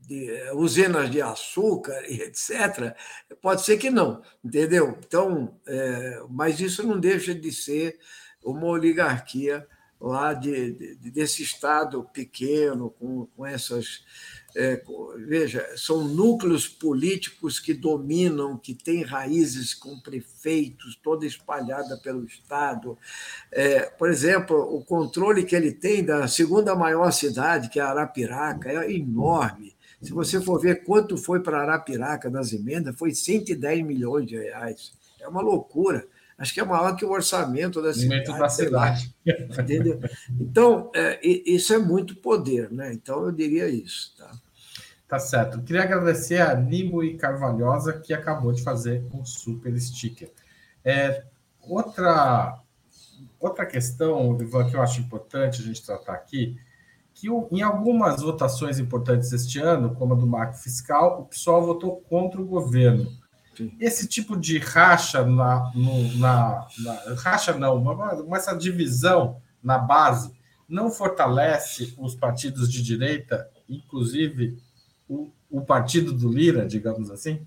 de, usinas de açúcar e etc., pode ser que não, entendeu? Então, é, mas isso não deixa de ser uma oligarquia lá de, desse estado pequeno, com, com essas é, veja, são núcleos políticos que dominam, que têm raízes com prefeitos, toda espalhada pelo Estado. É, por exemplo, o controle que ele tem da segunda maior cidade, que é Arapiraca, é enorme. Se você for ver quanto foi para Arapiraca nas emendas, foi 110 milhões de reais. É uma loucura acho que é maior que o orçamento da cidade. Da cidade. entendeu? Então, é, isso é muito poder, né? Então, eu diria isso. Tá, tá certo. Queria agradecer a Nimo e Carvalhosa, que acabou de fazer um super sticker. É, outra, outra questão, Ivan, que eu acho importante a gente tratar aqui, que em algumas votações importantes este ano, como a do marco fiscal, o PSOL votou contra o governo. Esse tipo de racha na, no, na, na racha não, mas essa divisão na base não fortalece os partidos de direita, inclusive o, o partido do Lira, digamos assim?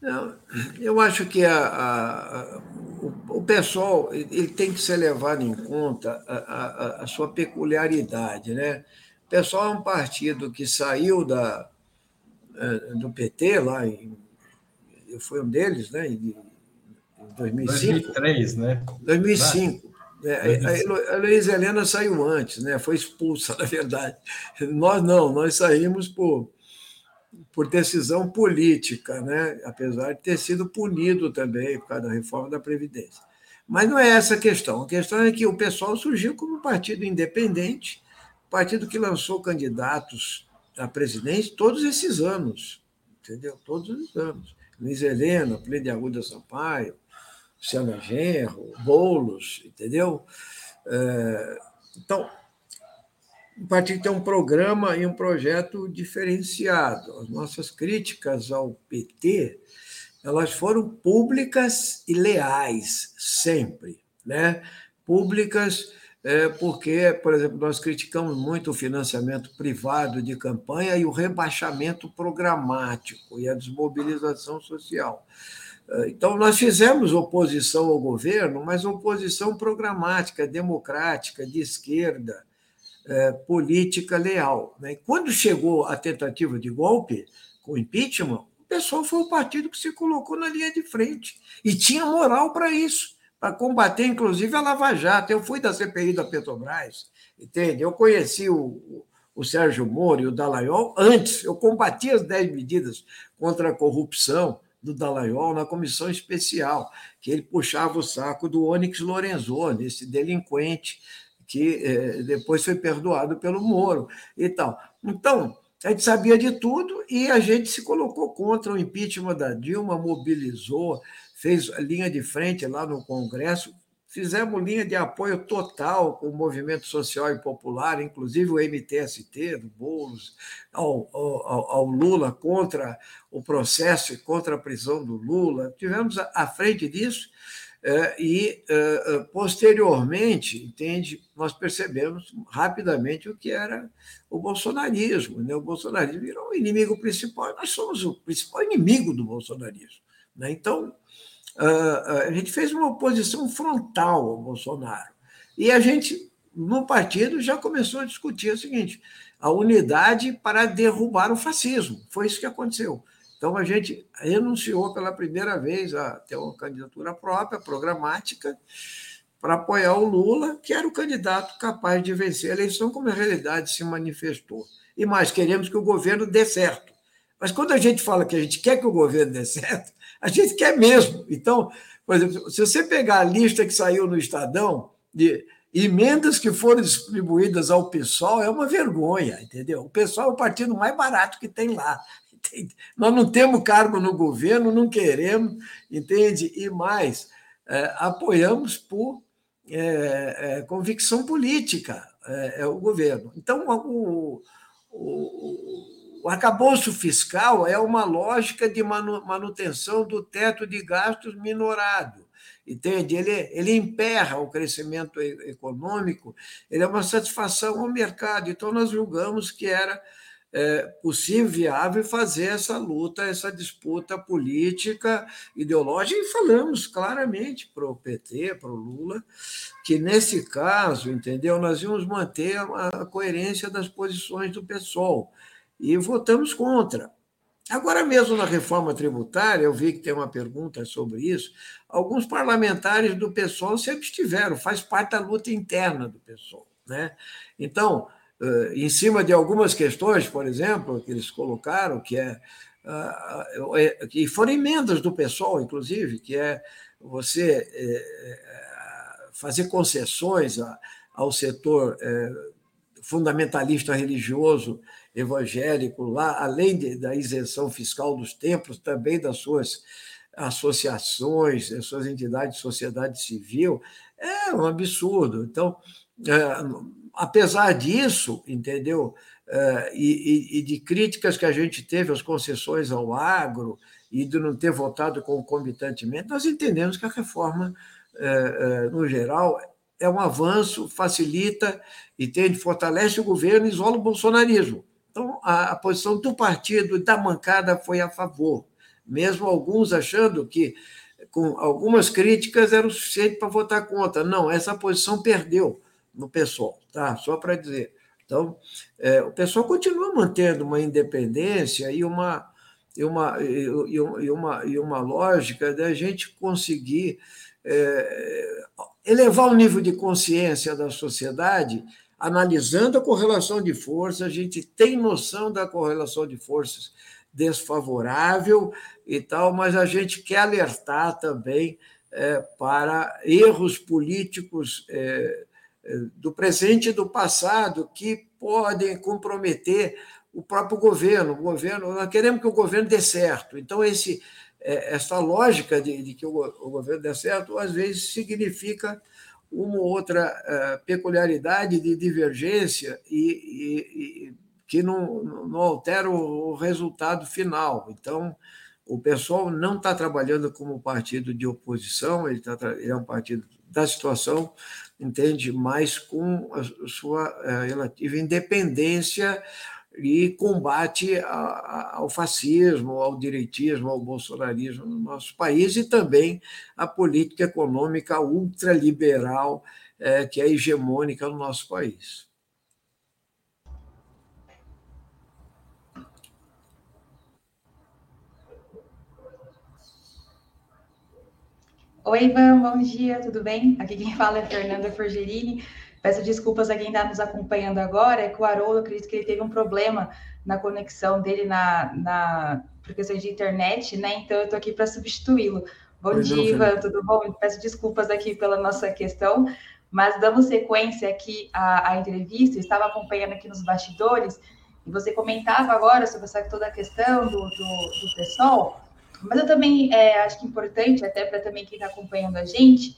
Não, eu acho que a, a, o, o, pessoal ele tem que ser levado em conta a, a, sua peculiaridade. Né? O pessoal é um partido que saiu da, eh, do PT lá em eu fui um deles, né? Em 2005. 2003, né? 2005. É, a Heloísa Helena saiu antes, né? foi expulsa, na verdade. Nós não, nós saímos por, por decisão política, né? apesar de ter sido punido também por causa da reforma da Previdência. Mas não é essa a questão. A questão é que o pessoal surgiu como partido independente, partido que lançou candidatos à presidência todos esses anos, entendeu? Todos os anos. Luiz Helena, Arruda Sampaio, Luciana Genro, Boulos, entendeu? É, então, o partido tem um programa e um projeto diferenciado. As nossas críticas ao PT elas foram públicas e leais, sempre. Né? Públicas é, porque, por exemplo, nós criticamos muito o financiamento privado de campanha e o rebaixamento programático e a desmobilização social. É, então, nós fizemos oposição ao governo, mas oposição programática, democrática, de esquerda, é, política leal. Né? Quando chegou a tentativa de golpe, com impeachment, o pessoal foi o partido que se colocou na linha de frente e tinha moral para isso para combater, inclusive, a Lava Jato. Eu fui da CPI da Petrobras, entende? Eu conheci o, o Sérgio Moro e o Dallagnol antes. Eu combati as 10 medidas contra a corrupção do Dallagnol na comissão especial, que ele puxava o saco do Onyx Lorenzoni, esse delinquente que eh, depois foi perdoado pelo Moro e tal. Então, a gente sabia de tudo e a gente se colocou contra o impeachment da Dilma, mobilizou, fez linha de frente lá no Congresso, fizemos linha de apoio total com o movimento social e popular, inclusive o MTST do Boulos, ao, ao, ao, Lula contra o processo e contra a prisão do Lula. Tivemos à frente disso é, e, é, posteriormente, entende, nós percebemos rapidamente o que era o bolsonarismo. Né? O bolsonarismo virou o inimigo principal, nós somos o principal inimigo do bolsonarismo. Né? Então, a gente fez uma oposição frontal ao Bolsonaro. E a gente, no partido, já começou a discutir o seguinte: a unidade para derrubar o fascismo. Foi isso que aconteceu. Então, a gente renunciou pela primeira vez a ter uma candidatura própria, programática, para apoiar o Lula, que era o candidato capaz de vencer a eleição, como a realidade se manifestou. E mais, queremos que o governo dê certo. Mas quando a gente fala que a gente quer que o governo dê certo, a gente quer mesmo. Então, por exemplo, se você pegar a lista que saiu no Estadão de emendas que foram distribuídas ao PSOL, é uma vergonha, entendeu? O PSOL é o partido mais barato que tem lá. Entende? Nós não temos cargo no governo, não queremos, entende? E mais, é, apoiamos por é, é, convicção política é, é o governo. Então, o, o o arcabouço fiscal é uma lógica de manutenção do teto de gastos minorado. Entende? Ele, ele emperra o crescimento econômico, ele é uma satisfação ao mercado. Então, nós julgamos que era é, possível, viável fazer essa luta, essa disputa política, ideológica, e falamos claramente para o PT, para o Lula, que nesse caso, entendeu, nós íamos manter a coerência das posições do PSOL e votamos contra. Agora mesmo na reforma tributária, eu vi que tem uma pergunta sobre isso, alguns parlamentares do PSOL se abstiveram, faz parte da luta interna do PSOL. Né? Então, eh, em cima de algumas questões, por exemplo, que eles colocaram, que é que foram emendas do PSOL, inclusive, que é você eh, fazer concessões ao setor eh, fundamentalista religioso evangélico lá, além de, da isenção fiscal dos templos, também das suas associações, das suas entidades de sociedade civil, é um absurdo. Então, é, apesar disso, entendeu? É, e, e, de críticas que a gente teve às concessões ao agro e de não ter votado concomitantemente, nós entendemos que a reforma, é, é no geral, é um avanço, facilita, entende, fortalece o governo e isola o bolsonarismo. Então, a, a posição do partido, da mancada, foi a favor, mesmo alguns achando que, com algumas críticas, era o suficiente para votar contra. Não, essa posição perdeu no pessoal, tá? Só para dizer. Então, é, o pessoal continua mantendo uma independência e uma, e uma, e uma, e uma lógica da gente conseguir é, elevar o nível de consciência da sociedade, analisando a correlação de forças, a gente tem noção da correlação de forças desfavorável e tal, mas a gente quer alertar também é, para erros políticos é, é do presente e do passado que podem comprometer o próprio governo. O governo, nós queremos que o governo dê certo. Então, esse, essa lógica de, de que o, o, governo dê certo, às vezes, significa uma outra é, peculiaridade de divergência e, e, e que não, não altera o, o resultado final. Então, o pessoal não está trabalhando como partido de oposição, ele, tá, ele é um partido da situação, entende, mas com a sua é, relativa independência e combate ao fascismo, ao direitismo, ao bolsonarismo no nosso país e também a política econômica ultraliberal é, que é hegemônica no nosso país. Oi, Ivan, bom dia, tudo bem? Aqui quem fala é Fernanda Forgerini. Peço desculpas a quem está nos acompanhando agora, é que o Haroldo, acredito que ele teve um problema na conexão dele na, na por questões de internet, né? Então eu estou aqui para substituí-lo. Bom Oi, dia, Ivan, tudo bom? Peço desculpas aqui pela nossa questão, mas damos sequência aqui à, à entrevista, estava acompanhando aqui nos bastidores, e você comentava agora sobre essa toda a questão do, do, do PSOL, mas eu também é, acho que é importante, até para também quem está acompanhando a gente,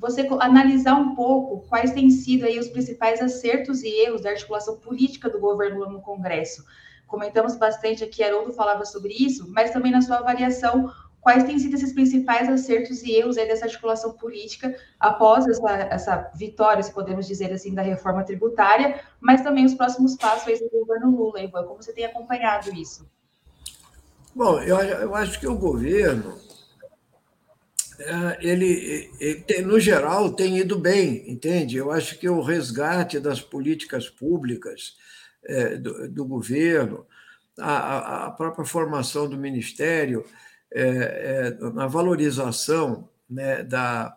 você analisar um pouco quais têm sido aí os principais acertos e erros da articulação política do governo no Congresso. Comentamos bastante aqui, Haroldo falava sobre isso, mas também na sua avaliação, quais têm sido esses principais acertos e erros aí dessa articulação política após essa, essa vitória, se podemos dizer assim, da reforma tributária, mas também os próximos passos do governo Lula, Ivan, como você tem acompanhado isso? Bom, eu, eu acho que o governo é, ele, ele, no geral, tem ido bem, entende? Eu acho que o resgate das políticas públicas é, do, do, governo, a, a, própria formação do ministério, é, é, na valorização né, da,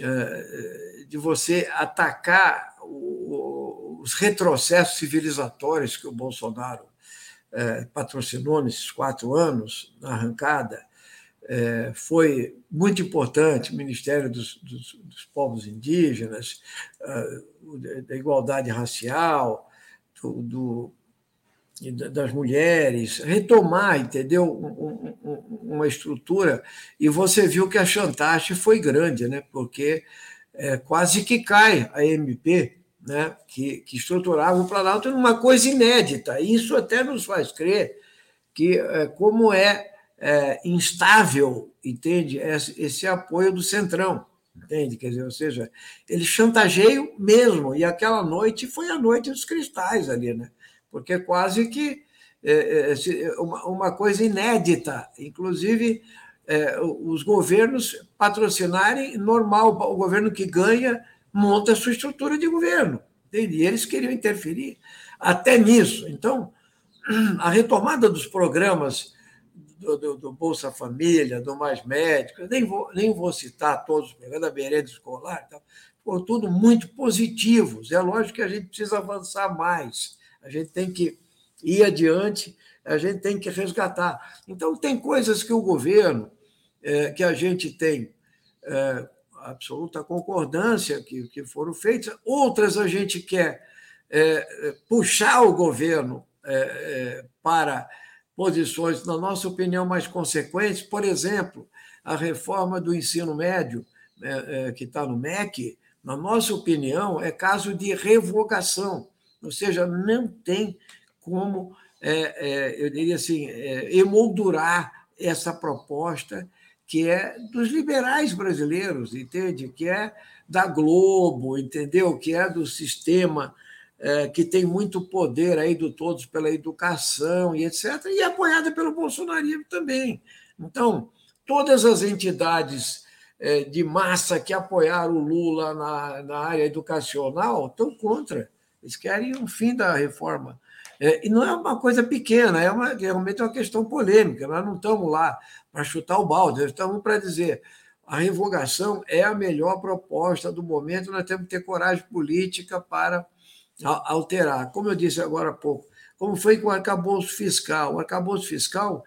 é, de você atacar o, os retrocessos civilizatórios que o Bolsonaro é, patrocinou nesses quatro anos, na arrancada, é, foi muito importante o Ministério dos, dos, dos Povos Indígenas, uh, da igualdade racial, do, do, das mulheres, retomar, entendeu, um, um, uma estrutura. E você viu que a chantagem foi grande, né? porque é, quase que cai a MP, né? que, que estruturava o Planalto numa coisa inédita. Isso até nos faz crer que, é, como é é, instável, entende? Esse, esse apoio do Centrão, entende? Quer dizer, ou seja, eles chantageiam mesmo, e aquela noite foi a noite dos cristais ali, né? Porque quase que é, é, uma, uma coisa inédita, inclusive é, os governos patrocinarem normal, o governo que ganha monta a sua estrutura de governo, entende? E eles queriam interferir até nisso. Então, a retomada dos programas do, do, do, Bolsa Família, do Mais Médicos, nem vou, nem vou citar todos os programas da merenda escolar, tá? foram tudo muito positivos. É lógico que a gente precisa avançar mais, a gente tem que ir adiante, a gente tem que resgatar. Então, tem coisas que o governo, é, que a gente tem é, absoluta concordância que, que foram feitas, outras a gente quer é, puxar o governo é, é, para posições, na nossa opinião, mais consequentes. Por exemplo, a reforma do ensino médio, né, é, que está no MEC, na nossa opinião, é caso de revogação, ou seja, não tem como, é, é, eu diria assim, é, emoldurar essa proposta que é dos liberais brasileiros, entende? Que é da Globo, entendeu? Que é do sistema é, que tem muito poder aí do todos pela educação e etc., e apoiada pelo bolsonarismo também. Então, todas as entidades é, de massa que apoiaram o Lula na, na área educacional estão contra. Eles querem o fim da reforma. É, e não é uma coisa pequena, é uma, realmente uma questão polêmica. Nós não estamos lá para chutar o balde, nós estamos para dizer: a revogação é a melhor proposta do momento, nós temos que ter coragem política para alterar. Como eu disse agora há pouco, como foi com o arcabouço fiscal. O arcabouço fiscal,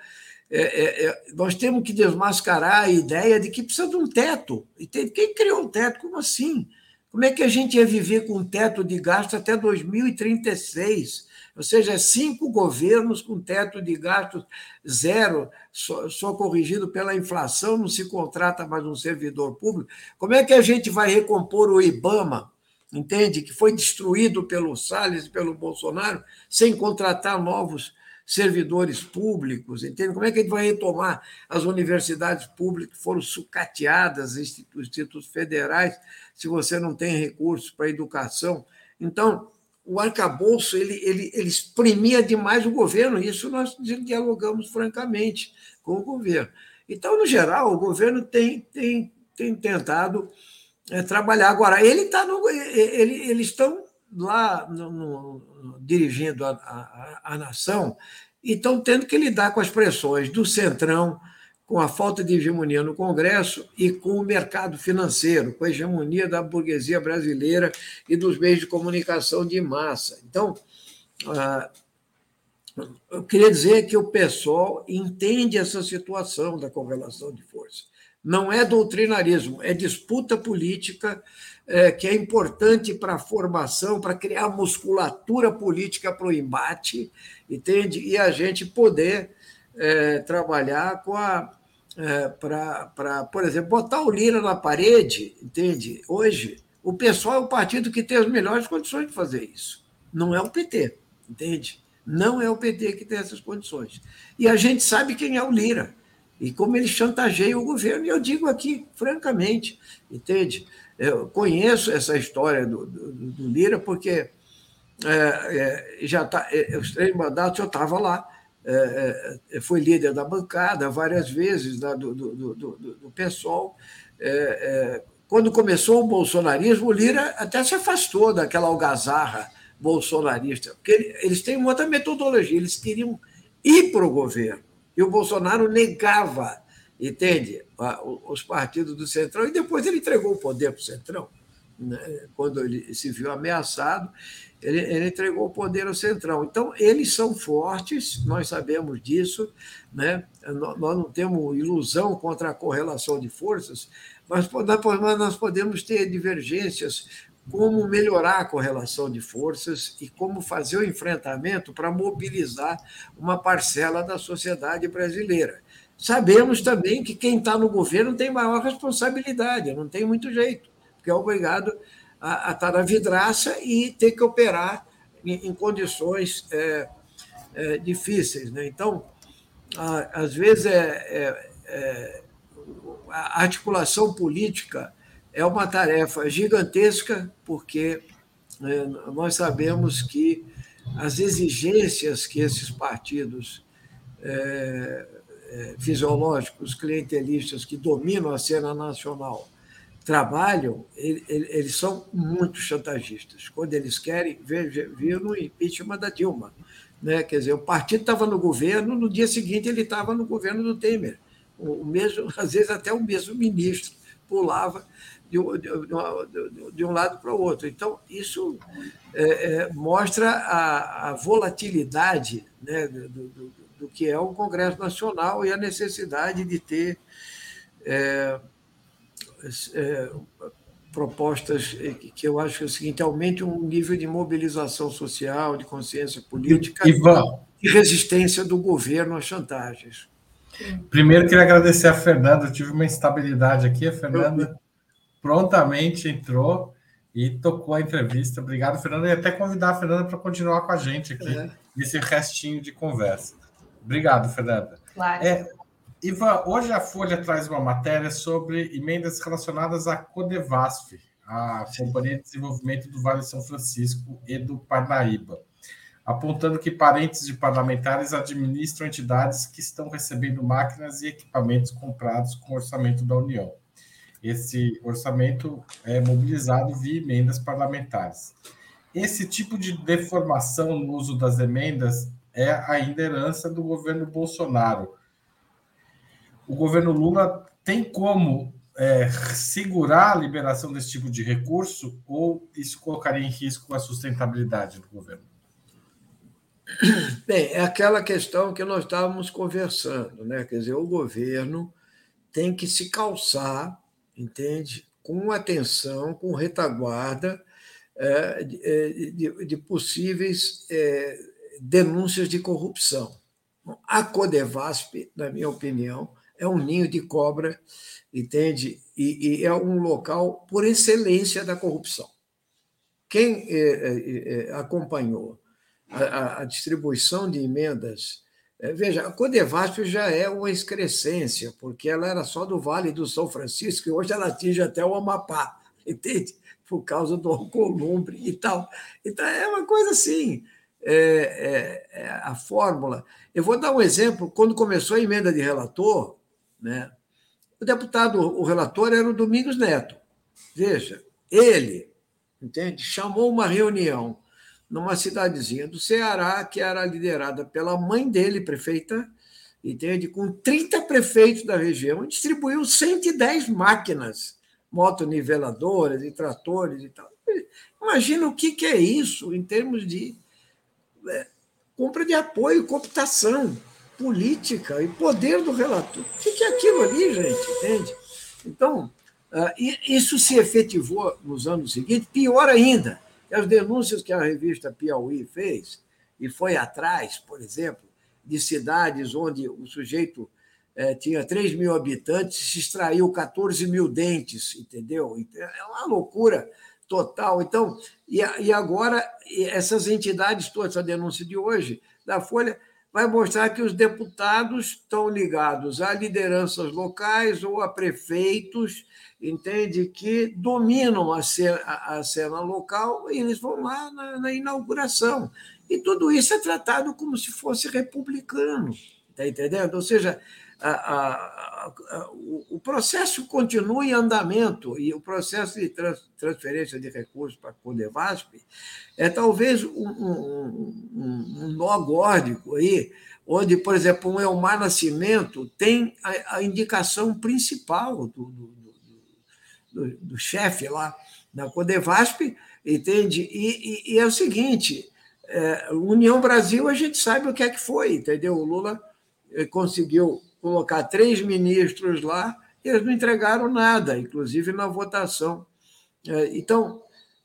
é, é, é, nós temos que desmascarar a ideia de que precisa de um teto. E quem criou um teto? Como assim? Como é que a gente ia viver com um teto de gasto até 2036? Ou seja, cinco governos com teto de gastos zero, só, só, corrigido pela inflação, não se contrata mais um servidor público. Como é que a gente vai recompor o IBAMA, entende? Que foi destruído pelo Salles e pelo Bolsonaro, sem contratar novos servidores públicos, entende? Como é que a gente vai retomar as universidades públicas que foram sucateadas, os institutos federais, se você não tem recursos para educação? Então, o arcabouço ele, ele, ele exprimia demais o governo, isso nós dialogamos francamente com o governo. Então, no geral, o governo tem, tem, tem tentado é, trabalhar. Agora, ele está no. Ele, eles estão lá no, no, dirigindo a, a, a nação e estão tendo que lidar com as pressões do Centrão, com a falta de hegemonia no Congresso e com o mercado financeiro, com a hegemonia da burguesia brasileira e dos meios de comunicação de massa. Então, ah, eu queria dizer que o pessoal entende essa situação da correlação de força. Não é doutrinarismo, é disputa política é, que é importante para a formação, para criar musculatura política para o embate, entende? E a gente poder é, trabalhar com a, é, para, por exemplo, botar o Lira na parede, entende? Hoje, o pessoal é o partido que tem as melhores condições de fazer isso. Não é o PT, entende? Não é o PT que tem essas condições. E a gente sabe quem é o Lira e como ele chantageia o governo. E eu digo aqui, francamente, entende? Eu conheço essa história do, do, do Lira, porque é, é, já tá, é, os três mandatos eu estava lá é, é, foi líder da bancada várias vezes né, do, do, do, PSOL. É, quando começou o bolsonarismo, o Lira até se afastou daquela algazarra bolsonarista, porque eles têm outra metodologia, eles queriam ir para o governo, e o Bolsonaro negava, entende, os partidos do Centrão, e depois ele entregou o poder para o Centrão, né, quando ele se viu ameaçado, ele, ele, entregou o poder ao Centrão. Então, eles são fortes, nós sabemos disso, né? nós não temos ilusão contra a correlação de forças, mas nós podemos ter divergências como melhorar a correlação de forças e como fazer o enfrentamento para mobilizar uma parcela da sociedade brasileira. Sabemos também que quem está no governo tem maior responsabilidade, não tem muito jeito, porque é obrigado a, estar na vidraça e ter que operar em, em condições é, é, difíceis. Né? Então, a, às vezes, é, é, é, a articulação política é uma tarefa gigantesca, porque né, nós sabemos que as exigências que esses partidos é, é, fisiológicos, clientelistas que dominam a cena nacional trabalham, eles são muito chantagistas. Quando eles querem, viram no impeachment da Dilma. Né? Quer dizer, o partido estava no governo, no dia seguinte ele estava no governo do Temer. O mesmo, às vezes até o mesmo ministro pulava de, de, de um lado para o outro. Então, isso é, é, mostra a, a volatilidade né, do, do, do, que é o Congresso Nacional e a necessidade de ter. É, é, propostas que eu acho que é o seguinte: aumente um nível de mobilização social, de consciência política Ivan, e resistência do governo às chantagens. Primeiro, queria agradecer a Fernanda. Eu tive uma instabilidade aqui. A Fernanda prontamente entrou e tocou a entrevista. Obrigado, Fernanda. E até convidar a Fernanda para continuar com a gente aqui é. nesse restinho de conversa. Obrigado, Fernanda. Claro. É, Ivan, hoje a Folha traz uma matéria sobre emendas relacionadas à Codevasf, a Companhia de Desenvolvimento do Vale São Francisco e do Parnaíba, apontando que parentes de parlamentares administram entidades que estão recebendo máquinas e equipamentos comprados com orçamento da União. Esse orçamento é mobilizado via emendas parlamentares. Esse tipo de deformação no uso das emendas é ainda herança do governo Bolsonaro o governo Lula tem como é, segurar a liberação desse tipo de recurso ou isso colocaria em risco a sustentabilidade do governo? Bem, é aquela questão que nós estávamos conversando, né? Quer dizer, o governo tem que se calçar, entende? Com atenção, com retaguarda é, de, é, de, de possíveis é, denúncias de corrupção. A Codevasp, na minha opinião, é um ninho de cobra, entende? E, e é um local por excelência da corrupção. Quem é, é, é acompanhou a, a, distribuição de emendas, veja, a Codevasp já é uma excrescência, porque ela era só do Vale do São Francisco e hoje ela atinge até o Amapá, entende? Por causa do Alcolumbre e tal. Então é uma coisa assim. É, é, é, a fórmula. Eu vou dar um exemplo. Quando começou a emenda de relator, né, o deputado, o relator era o Domingos Neto. Veja, ele, entende, chamou uma reunião numa cidadezinha do Ceará, que era liderada pela mãe dele, prefeita, entende, com 30 prefeitos da região, distribuiu 110 máquinas, motoniveladoras e tratores e tal. Imagina o que, é isso em termos de é, compra de apoio, computação política e poder do relator. O que é aquilo ali, gente? Entende? Então, ah, isso se efetivou nos anos seguintes, pior ainda, as denúncias que a revista Piauí fez, e foi atrás, por exemplo, de cidades onde o sujeito é, tinha 3 mil habitantes, se extraiu 14 mil dentes, entendeu? É uma loucura total. Então, e, e agora, essas entidades todas, a denúncia de hoje da Folha, vai mostrar que os deputados estão ligados a lideranças locais ou a prefeitos, entende, que dominam a cena, a cena local e eles vão lá na, na inauguração. E tudo isso é tratado como se fosse republicano, está entendendo? Ou seja, a, a, a, o processo continua em andamento e o processo de trans, transferência de recursos para a Codevasp é talvez um, um, um, um nó górdico aí, onde, por exemplo, um Elmar Nascimento tem a, indicação principal do, do, do, do chefe lá na Codevasp, entende? E, e, e é o seguinte, é, União Brasil a gente sabe o que é que foi, entendeu? O Lula eh, conseguiu colocar três ministros lá, e eles não entregaram nada, inclusive na votação. É, então,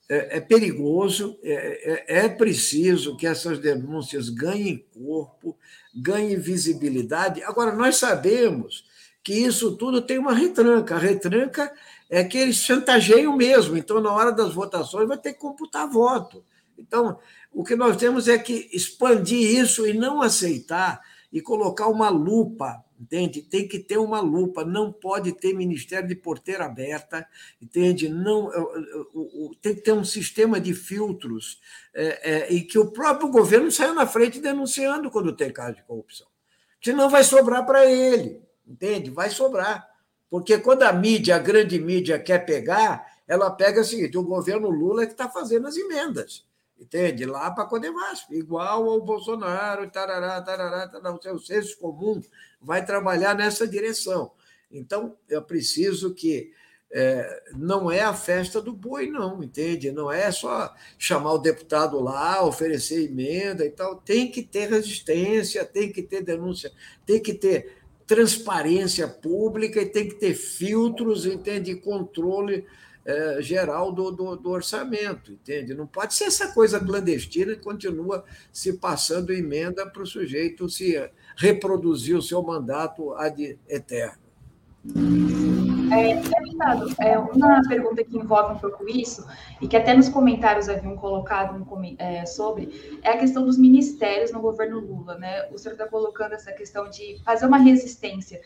é, é perigoso, é, é, preciso que essas denúncias ganhem corpo, ganhem visibilidade. Agora, nós sabemos que isso tudo tem uma retranca. A retranca é que eles chantageiam mesmo, então, na hora das votações, vai ter que computar voto. Então, o que nós temos é que expandir isso e não aceitar e colocar uma lupa entende? Tem que ter uma lupa, não pode ter ministério de porteira aberta, entende? Não, tem que ter um sistema de filtros é, é, e que o próprio governo saia na frente denunciando quando tem caso de corrupção. Senão vai sobrar para ele, entende? Vai sobrar. Porque quando a mídia, a grande mídia, quer pegar, ela pega o seguinte: o governo Lula é que está fazendo as emendas entende? Lá para Codevasp, igual ao Bolsonaro, tarará, tarará, tarará, o seu senso comum vai trabalhar nessa direção. Então, é preciso que é, não é a festa do boi, não, entende? Não é só chamar o deputado lá, oferecer emenda e tal. Tem que ter resistência, tem que ter denúncia, tem que ter transparência pública e tem que ter filtros, entende? Controle é, geral do, do, do, orçamento, entende? Não pode ser essa coisa clandestina que continua se passando emenda para o sujeito se reproduzir o seu mandato ad eterno. É, deputado, é, uma pergunta que envolve um pouco isso, e que até nos comentários haviam colocado um, é, sobre, é a questão dos ministérios no governo Lula. Né? O senhor está colocando essa questão de fazer uma resistência.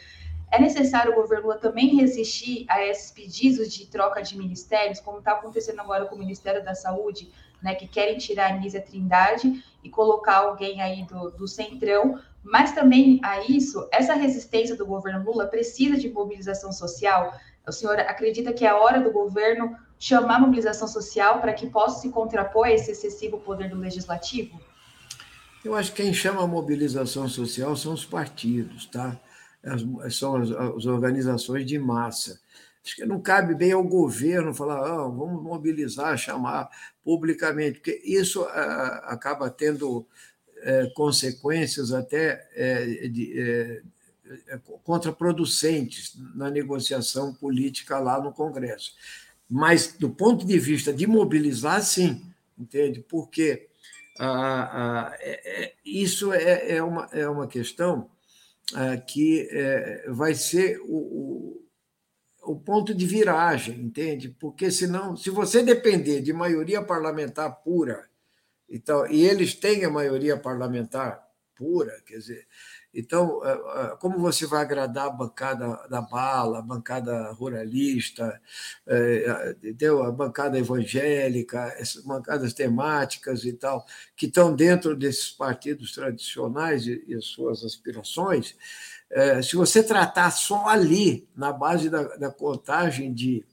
É necessário o governo Lula também resistir a esses pedidos de troca de ministérios, como está acontecendo agora com o Ministério da Saúde, né, que querem tirar a Nízia Trindade e colocar alguém aí do, do Centrão, mas também a isso, essa resistência do governo Lula precisa de mobilização social. O senhor acredita que é a hora do governo chamar mobilização social para que possa se contrapor a esse excessivo poder do legislativo? Eu acho que quem chama a mobilização social são os partidos, tá? são as, as organizações de massa. Acho que não cabe bem ao governo falar, ah, vamos mobilizar, chamar publicamente, porque isso ah, acaba tendo é, consequências até é, de, é, é, contraproducentes na negociação política lá no Congresso. Mas, do ponto de vista de mobilizar, sim, entende? Porque ah, ah, é, isso é, uma, é uma questão ah, que vai ser o o ponto de viragem, entende? Porque senão, se você depender de maioria parlamentar pura, então, e eles têm a maioria parlamentar pura, quer dizer, então, é, é, como você vai agradar a bancada da bala, a bancada ruralista, é, entendeu? a bancada evangélica, essas bancadas temáticas e tal, que estão dentro desses partidos tradicionais e, as suas aspirações, se você tratar só ali, na base da, da contagem de,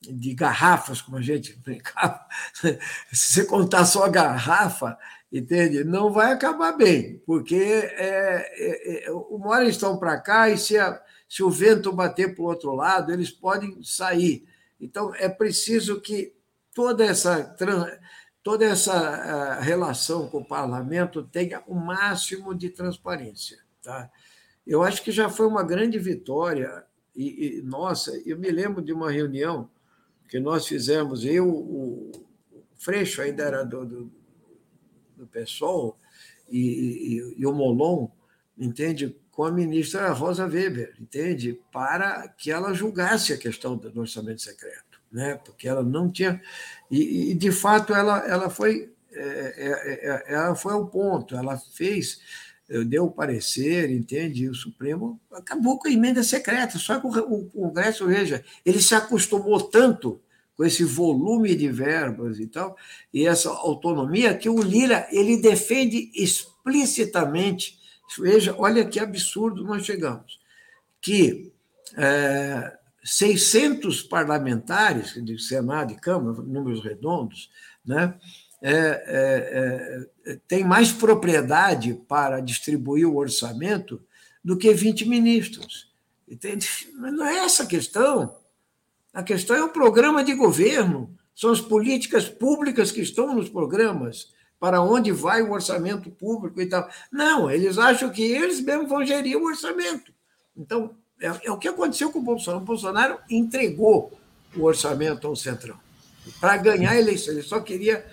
de garrafas, como a gente brincava, se você contar só garrafa, entende? Não vai acabar bem, porque é, é, é, uma hora eles estão para cá e se, a, se o vento bater para o outro lado, eles podem sair. Então, é preciso que toda essa, toda essa relação com o parlamento tenha o máximo de transparência. Tá? Eu acho que já foi uma grande vitória. E, e nossa, eu me lembro de uma reunião que nós fizemos, eu, o, Freixo ainda era do, do, do PSOL, e, e, e o Molon, entende? Com a ministra Rosa Weber, entende? Para que ela julgasse a questão do orçamento secreto, né? porque ela não tinha. E, e de fato, ela, ela foi. É, é, é, ela foi ao ponto, ela fez deu o parecer, entende? E o Supremo acabou com a emenda secreta. Só que o Congresso, veja, ele se acostumou tanto com esse volume de verbas e tal, e essa autonomia que o Lira ele defende explicitamente. Veja, olha que absurdo nós chegamos. Que é, 600 parlamentares, de Senado e Câmara, números redondos, né, é, é, é, tem mais propriedade para distribuir o orçamento do que 20 ministros. Entende? Mas não é essa a questão. A questão é o programa de governo, são as políticas públicas que estão nos programas, para onde vai o orçamento público e tal. Não, eles acham que eles mesmos vão gerir o orçamento. Então, é, é o que aconteceu com o Bolsonaro. O Bolsonaro entregou o orçamento ao Centrão para ganhar a eleição. Ele só queria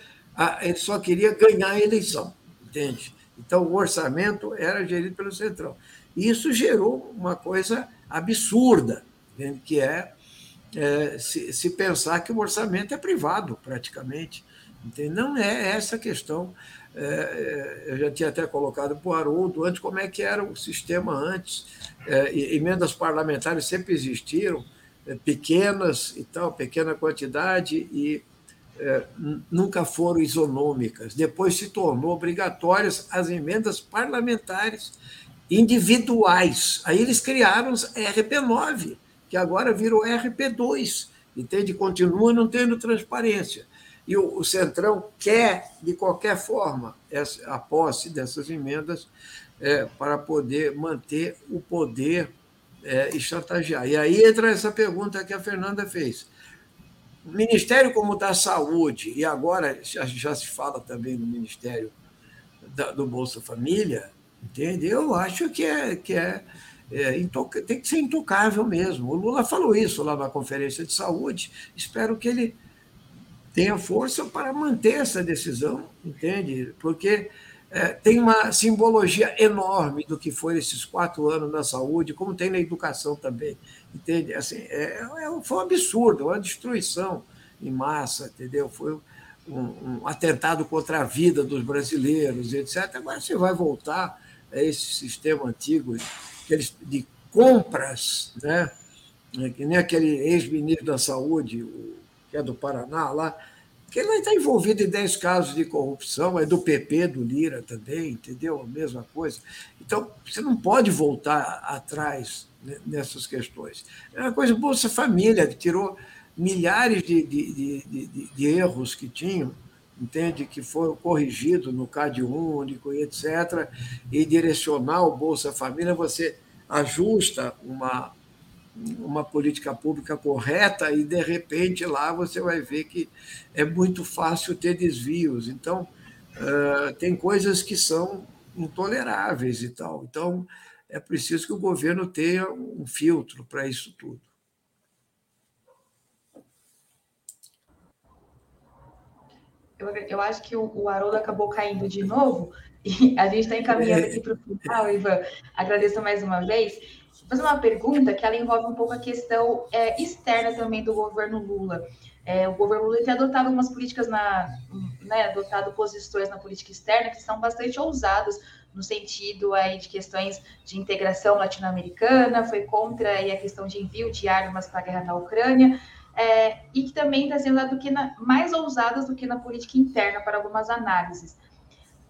ele só queria ganhar a eleição, entende? Então, o orçamento era gerido pelo Centrão. E isso gerou uma coisa absurda, que é, é se, se, pensar que o orçamento é privado, praticamente. Entende? Não é essa a questão. É, é eu já tinha até colocado para o Haroldo antes como é que era o sistema antes. É, emendas parlamentares sempre existiram, é, pequenas e tal, pequena quantidade, e nunca foram isonômicas. Depois se tornou obrigatórias as emendas parlamentares individuais. Aí eles criaram os RP9, que agora virou RP2, entende? Continua não tendo transparência. E o, o Centrão quer, de qualquer forma, essa, a posse dessas emendas é, para poder manter o poder é, e chantagear. E aí entra essa pergunta que a Fernanda fez Ministério como da Saúde, e agora já, já se fala também no Ministério da, do Bolsa Família, entende? Eu acho que é, que é, é tem que ser intocável mesmo. O Lula falou isso lá na Conferência de Saúde. Espero que ele tenha força para manter essa decisão, entende? Porque é, tem uma simbologia enorme do que foi esses quatro anos na saúde, como tem na educação também. Entende? Assim, é, é, foi um absurdo, uma destruição em massa, entendeu? Foi um, um, atentado contra a vida dos brasileiros, etc. Agora você vai voltar a esse sistema antigo de compras, né? que nem aquele ex-ministro da Saúde, que é do Paraná, lá, que ele está envolvido em 10 casos de corrupção, é do PP, do Lira também, entendeu? A mesma coisa. Então, você não pode voltar atrás nessas questões. É uma coisa, Bolsa Família, que tirou milhares de, de, de, de, de erros que tinham, entende? Que foram corrigidos no CAD único e etc. E direcionar o Bolsa Família, você ajusta uma, uma política pública correta e, de repente, lá você vai ver que é muito fácil ter desvios. Então, tem coisas que são intoleráveis e tal. Então, é preciso que o governo tenha um filtro para isso tudo. Eu, eu acho que o, o Haroldo acabou caindo de novo e a gente está encaminhando aqui para o final, Ivan. Agradeço mais uma vez. Fazer uma pergunta que ela envolve um pouco a questão é, externa também do governo Lula. É, o governo Lula tem adotado algumas políticas na, né, adotado posições na política externa que são bastante ousadas no sentido aí de questões de integração latino-americana, foi contra aí a questão de envio de armas para a guerra na Ucrânia, é, e que também está sendo do que na, mais ousadas do que na política interna para algumas análises.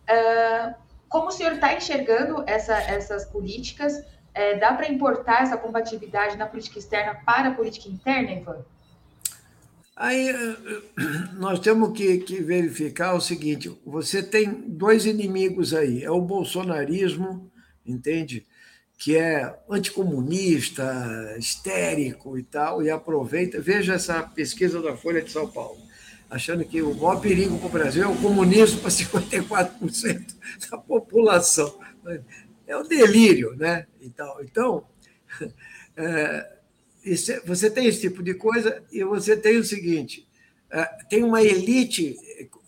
Uh, como o senhor está enxergando essa, essas políticas? É, dá para importar essa compatibilidade na política externa para a política interna, Ivan? Aí nós temos que, que, verificar o seguinte: você tem dois inimigos aí, é o bolsonarismo, entende? que é anticomunista, histérico e tal, e aproveita. Veja essa pesquisa da Folha de São Paulo, achando que o maior perigo para o Brasil é o comunismo para 54% da população. É o delírio, né? Então, então é, você tem esse tipo de coisa e você tem o seguinte: é, tem uma elite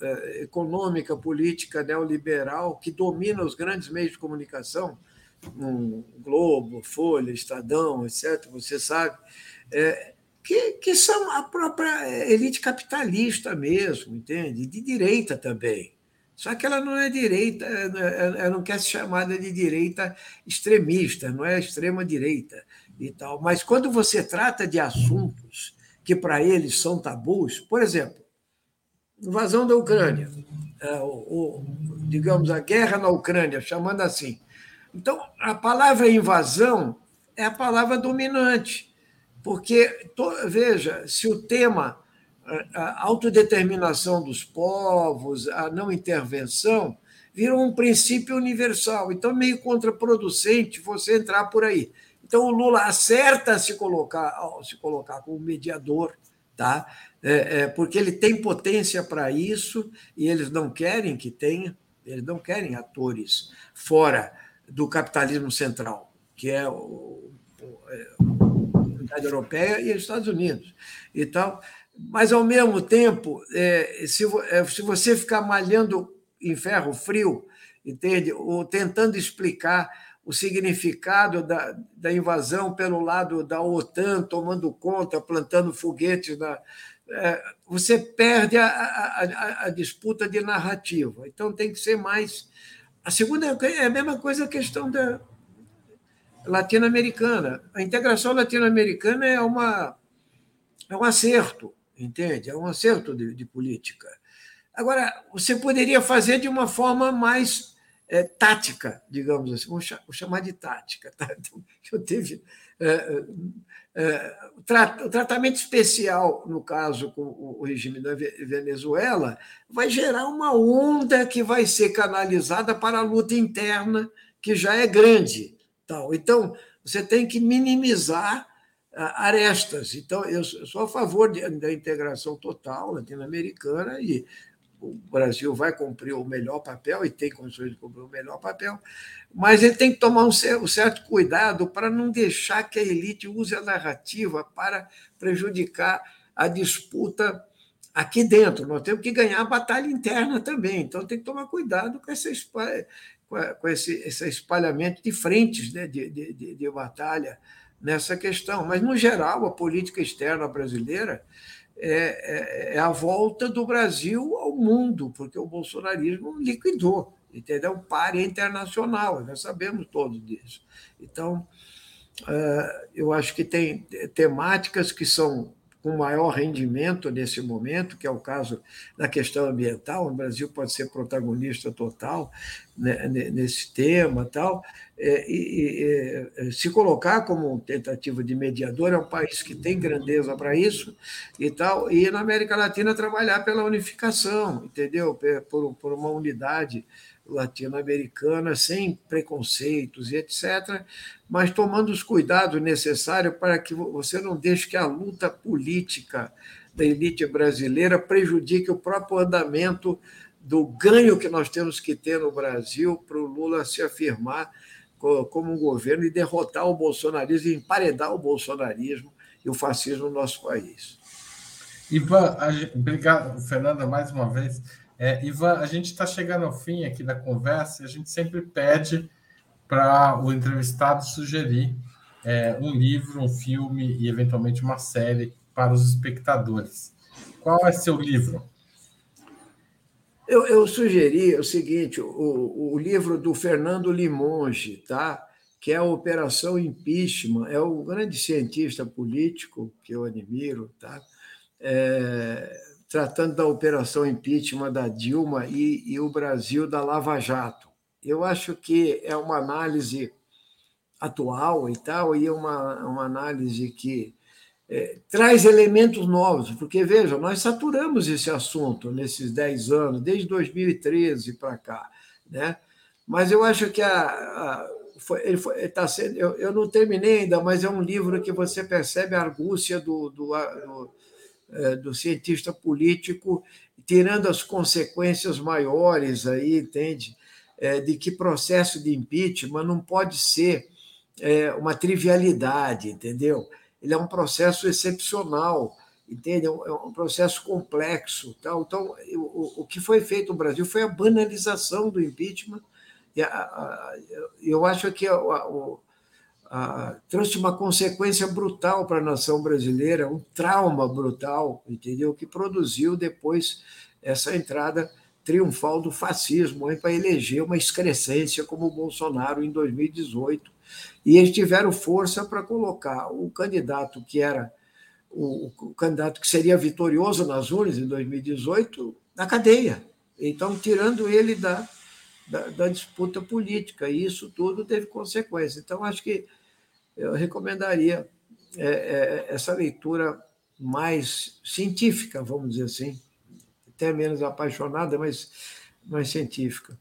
é, econômica, política neoliberal que domina os grandes meios de comunicação um Globo, Folha, Estadão, etc., você sabe, é, que, que são a própria elite capitalista mesmo, entende? De direita também. Só que ela não é direita, ela não quer ser chamada de direita extremista, não é extrema-direita e tal. Mas quando você trata de assuntos que para eles são tabus, por exemplo, invasão da Ucrânia, é, o, digamos, a guerra na Ucrânia, chamando assim, então, a palavra invasão é a palavra dominante, porque, veja, se o tema a autodeterminação dos povos, a não intervenção, virou um princípio universal. Então, meio contraproducente você entrar por aí. Então, o Lula acerta se colocar, se colocar como mediador, tá? É, é, porque ele tem potência para isso e eles não querem que tenha, eles não querem atores fora do capitalismo central, que é o, é, a Unidade Europeia e os Estados Unidos. E tal. Mas, ao mesmo tempo, é, se, é, se você ficar malhando em ferro frio, entende? ou tentando explicar o significado da, da invasão pelo lado da OTAN, tomando conta, plantando foguetes na, é, você perde a, a, a, disputa de narrativa. Então, tem que ser mais a segunda é a mesma coisa a questão da latino-americana. A integração latino-americana é, uma, é um acerto, entende? É um acerto de, de política. Agora, você poderia fazer de uma forma mais é, tática, digamos assim, vou, chamar de tática. Tá? Então, eu teve é, é, o tratamento especial, no caso com o regime da Venezuela, vai gerar uma onda que vai ser canalizada para a luta interna, que já é grande. Então, você tem que minimizar arestas. Então, eu sou a favor da integração total latino-americana e o Brasil vai cumprir o melhor papel e tem condições de cumprir o melhor papel, mas ele tem que tomar um certo cuidado para não deixar que a elite use a narrativa para prejudicar a disputa aqui dentro. Nós temos que ganhar a batalha interna também, então tem que tomar cuidado com, essa, com esse, esse espalhamento de frentes né, de, de, de batalha nessa questão. Mas, no geral, a política externa brasileira é, é, é, a volta do Brasil ao mundo, porque o bolsonarismo liquidou, entendeu? Um pare internacional, nós sabemos todos disso. Então, é, eu acho que tem temáticas que são com maior rendimento nesse momento, que é o caso da questão ambiental. O Brasil pode ser protagonista total né, nesse tema tal. É, e, e, se colocar como tentativa de mediador, é um país que tem grandeza para isso e tal, e na América Latina trabalhar pela unificação, entendeu? Por, por uma unidade latino-americana, sem preconceitos e etc., mas tomando os cuidados necessários para que você não deixe que a luta política da elite brasileira prejudique o próprio andamento do ganho que nós temos que ter no Brasil para o Lula se afirmar como um governo e derrotar o bolsonarismo, emparedar o bolsonarismo e o fascismo no nosso país. Ivan, obrigado, Fernanda, mais uma vez. É, Ivan, a gente está chegando ao fim aqui da conversa e a gente sempre pede para o entrevistado sugerir é, um livro, um filme e, eventualmente, uma série para os espectadores. Qual é seu livro? Eu, eu sugeri o seguinte: o, o livro do Fernando Limonge, tá? que é a Operação Impeachment, é um grande cientista político que eu admiro, tá? É, tratando da Operação Impeachment da Dilma e, e o Brasil da Lava Jato. Eu acho que é uma análise atual e tal, e uma, uma análise que é, traz elementos novos, porque, veja, nós saturamos esse assunto nesses 10 anos, desde 2013 para cá, né? mas eu acho que a, a foi, ele foi, tá sendo, eu, eu não terminei ainda, mas é um livro que você percebe a argúcia do, do, do, é, do cientista político, tirando as consequências maiores aí, entende? É, de que processo de impeachment não pode ser é, uma trivialidade, entendeu? Ele é um processo excepcional, entende? É um, é um processo complexo. Tal. Então, o, o que foi feito no Brasil foi a banalização do impeachment. E a, a, eu acho que a, a, trouxe uma consequência brutal para a nação brasileira, um trauma brutal, entendeu? Que produziu depois essa entrada triunfal do fascismo para eleger uma excrescência como o Bolsonaro em 2018 e eles tiveram força para colocar o candidato que era o, o, candidato que seria vitorioso nas urnas em 2018 na cadeia. Então, tirando ele da, da, da disputa política. E isso tudo teve consequência. Então, acho que eu recomendaria é, é, essa leitura mais científica, vamos dizer assim, até menos apaixonada, mas mais científica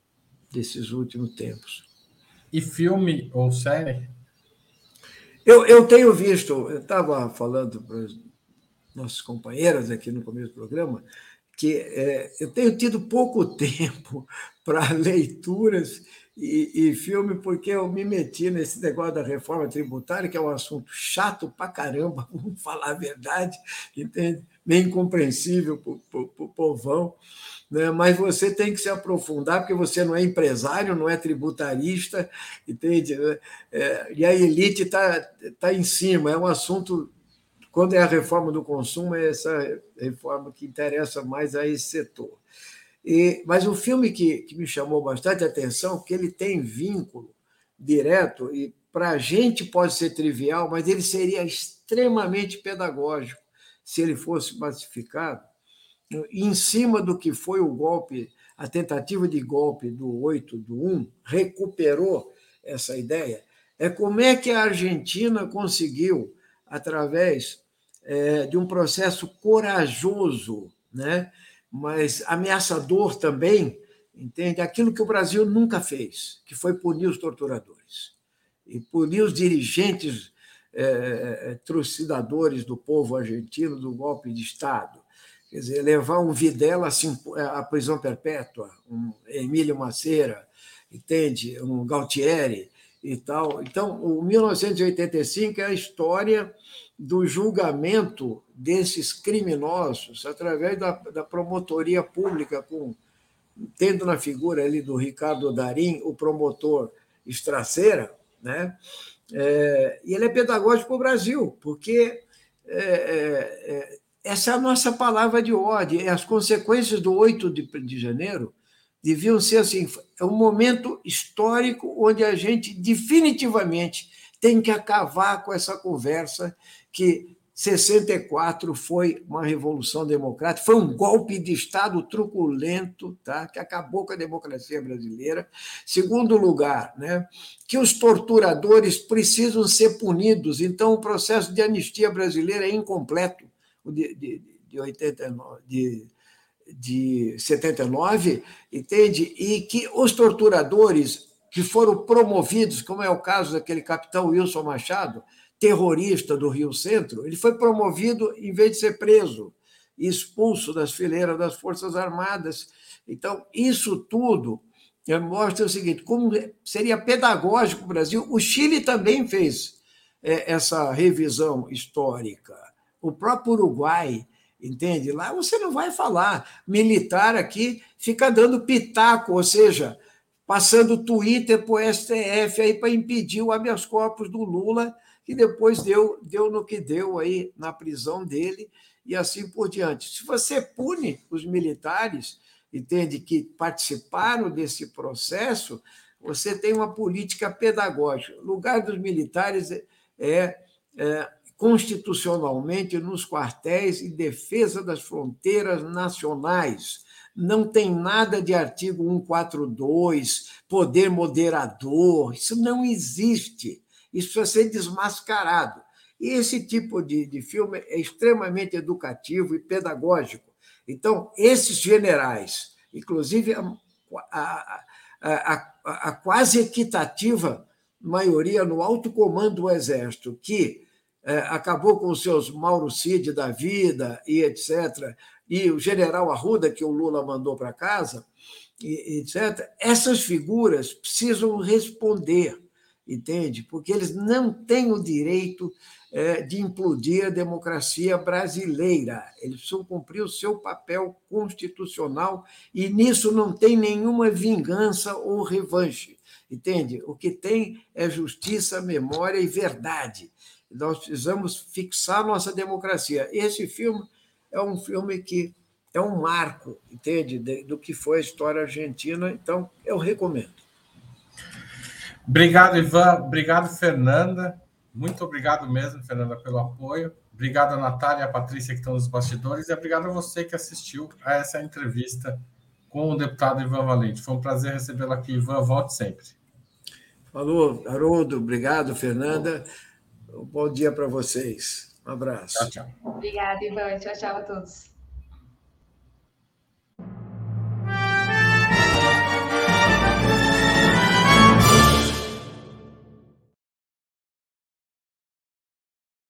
desses últimos tempos. E filme ou série? Eu, eu tenho visto, eu estava falando para os nossos companheiros aqui no começo do programa, que é, eu tenho tido pouco tempo para leituras e, e, filme, porque eu me meti nesse negócio da reforma tributária, que é um assunto chato pra caramba, vamos falar a verdade, entende? Meio incompreensível para o povão né? mas você tem que se aprofundar, porque você não é empresário, não é tributarista, entende? É, e a elite está tá em cima, é um assunto. Quando é a reforma do consumo, é essa reforma que interessa mais a esse setor. E, mas o filme que, que me chamou bastante atenção, porque ele tem vínculo direto, e para a gente pode ser trivial, mas ele seria extremamente pedagógico se ele fosse massificado, em cima do que foi o golpe, a tentativa de golpe do 8 do 1, recuperou essa ideia. É como é que a Argentina conseguiu, através é, de um processo corajoso, né, mas ameaçador também, entende? Aquilo que o Brasil nunca fez, que foi punir os torturadores e punir os dirigentes é, trucidadores do povo argentino do golpe de Estado Quer dizer, levar um Videla assim, à prisão perpétua, um Emílio Maceira, entende? Um Galtieri e tal. Então, o 1985 é a história do julgamento desses criminosos através da, da promotoria pública, com tendo na figura ali do Ricardo Darim o promotor Estraceira, né? É, e ele é pedagógico para o Brasil, porque é, é, é essa é a nossa palavra de ordem. As consequências do 8 de, de janeiro deviam ser assim: é um momento histórico onde a gente definitivamente tem que acabar com essa conversa que 64 foi uma revolução democrática, foi um golpe de Estado truculento, tá? que acabou com a democracia brasileira. Segundo lugar, né? que os torturadores precisam ser punidos, então o processo de anistia brasileira é incompleto de, de, de 89, de de 79, entende? E que os torturadores que foram promovidos, como é o caso daquele capitão Wilson Machado, terrorista do Rio Centro, ele foi promovido em vez de ser preso expulso das fileiras das Forças Armadas. Então, isso tudo mostra o seguinte: como seria pedagógico o Brasil. O Chile também fez é, essa revisão histórica. O próprio Uruguai, entende? Lá você não vai falar. Militar aqui fica dando pitaco, ou seja, passando Twitter para o STF aí para impedir o habeas corpus do Lula, que depois deu, deu no que deu aí na prisão dele e assim por diante. Se você pune os militares, entende, que participaram desse processo, você tem uma política pedagógica. O lugar dos militares é, é, é constitucionalmente nos quartéis em defesa das fronteiras nacionais. Não tem nada de artigo 142, poder moderador, isso não existe. Isso precisa ser desmascarado. E esse tipo de, de filme é extremamente educativo e pedagógico. Então, esses generais, inclusive a, a, a, a quase equitativa maioria no alto comando do Exército, que acabou com os seus Mauro Cid da vida e etc., e o general Arruda, que o Lula mandou para casa, e, etc., essas figuras precisam responder, entende? Porque eles não têm o direito é, de implodir a democracia brasileira. Eles precisam cumprir o seu papel constitucional e nisso não tem nenhuma vingança ou revanche. Entende? O que tem é justiça, memória e verdade. Nós precisamos fixar nossa democracia. Esse filme é um filme que é um marco, entende, do que foi a história argentina. Então, eu recomendo. Obrigado, Ivan. Obrigado, Fernanda. Muito obrigado mesmo, Fernanda, pelo apoio. Obrigado a Natália e a Patrícia que estão nos bastidores e obrigado a você que assistiu a essa entrevista com o deputado Ivan Valente. Foi um prazer recebê-lo aqui, Ivan. Volte sempre. Falou, Haroldo. Obrigado, Fernanda. Um bom dia para vocês. Um abraço. Tchau, tchau. Obrigada, Ivan. Tchau, tchau a todos.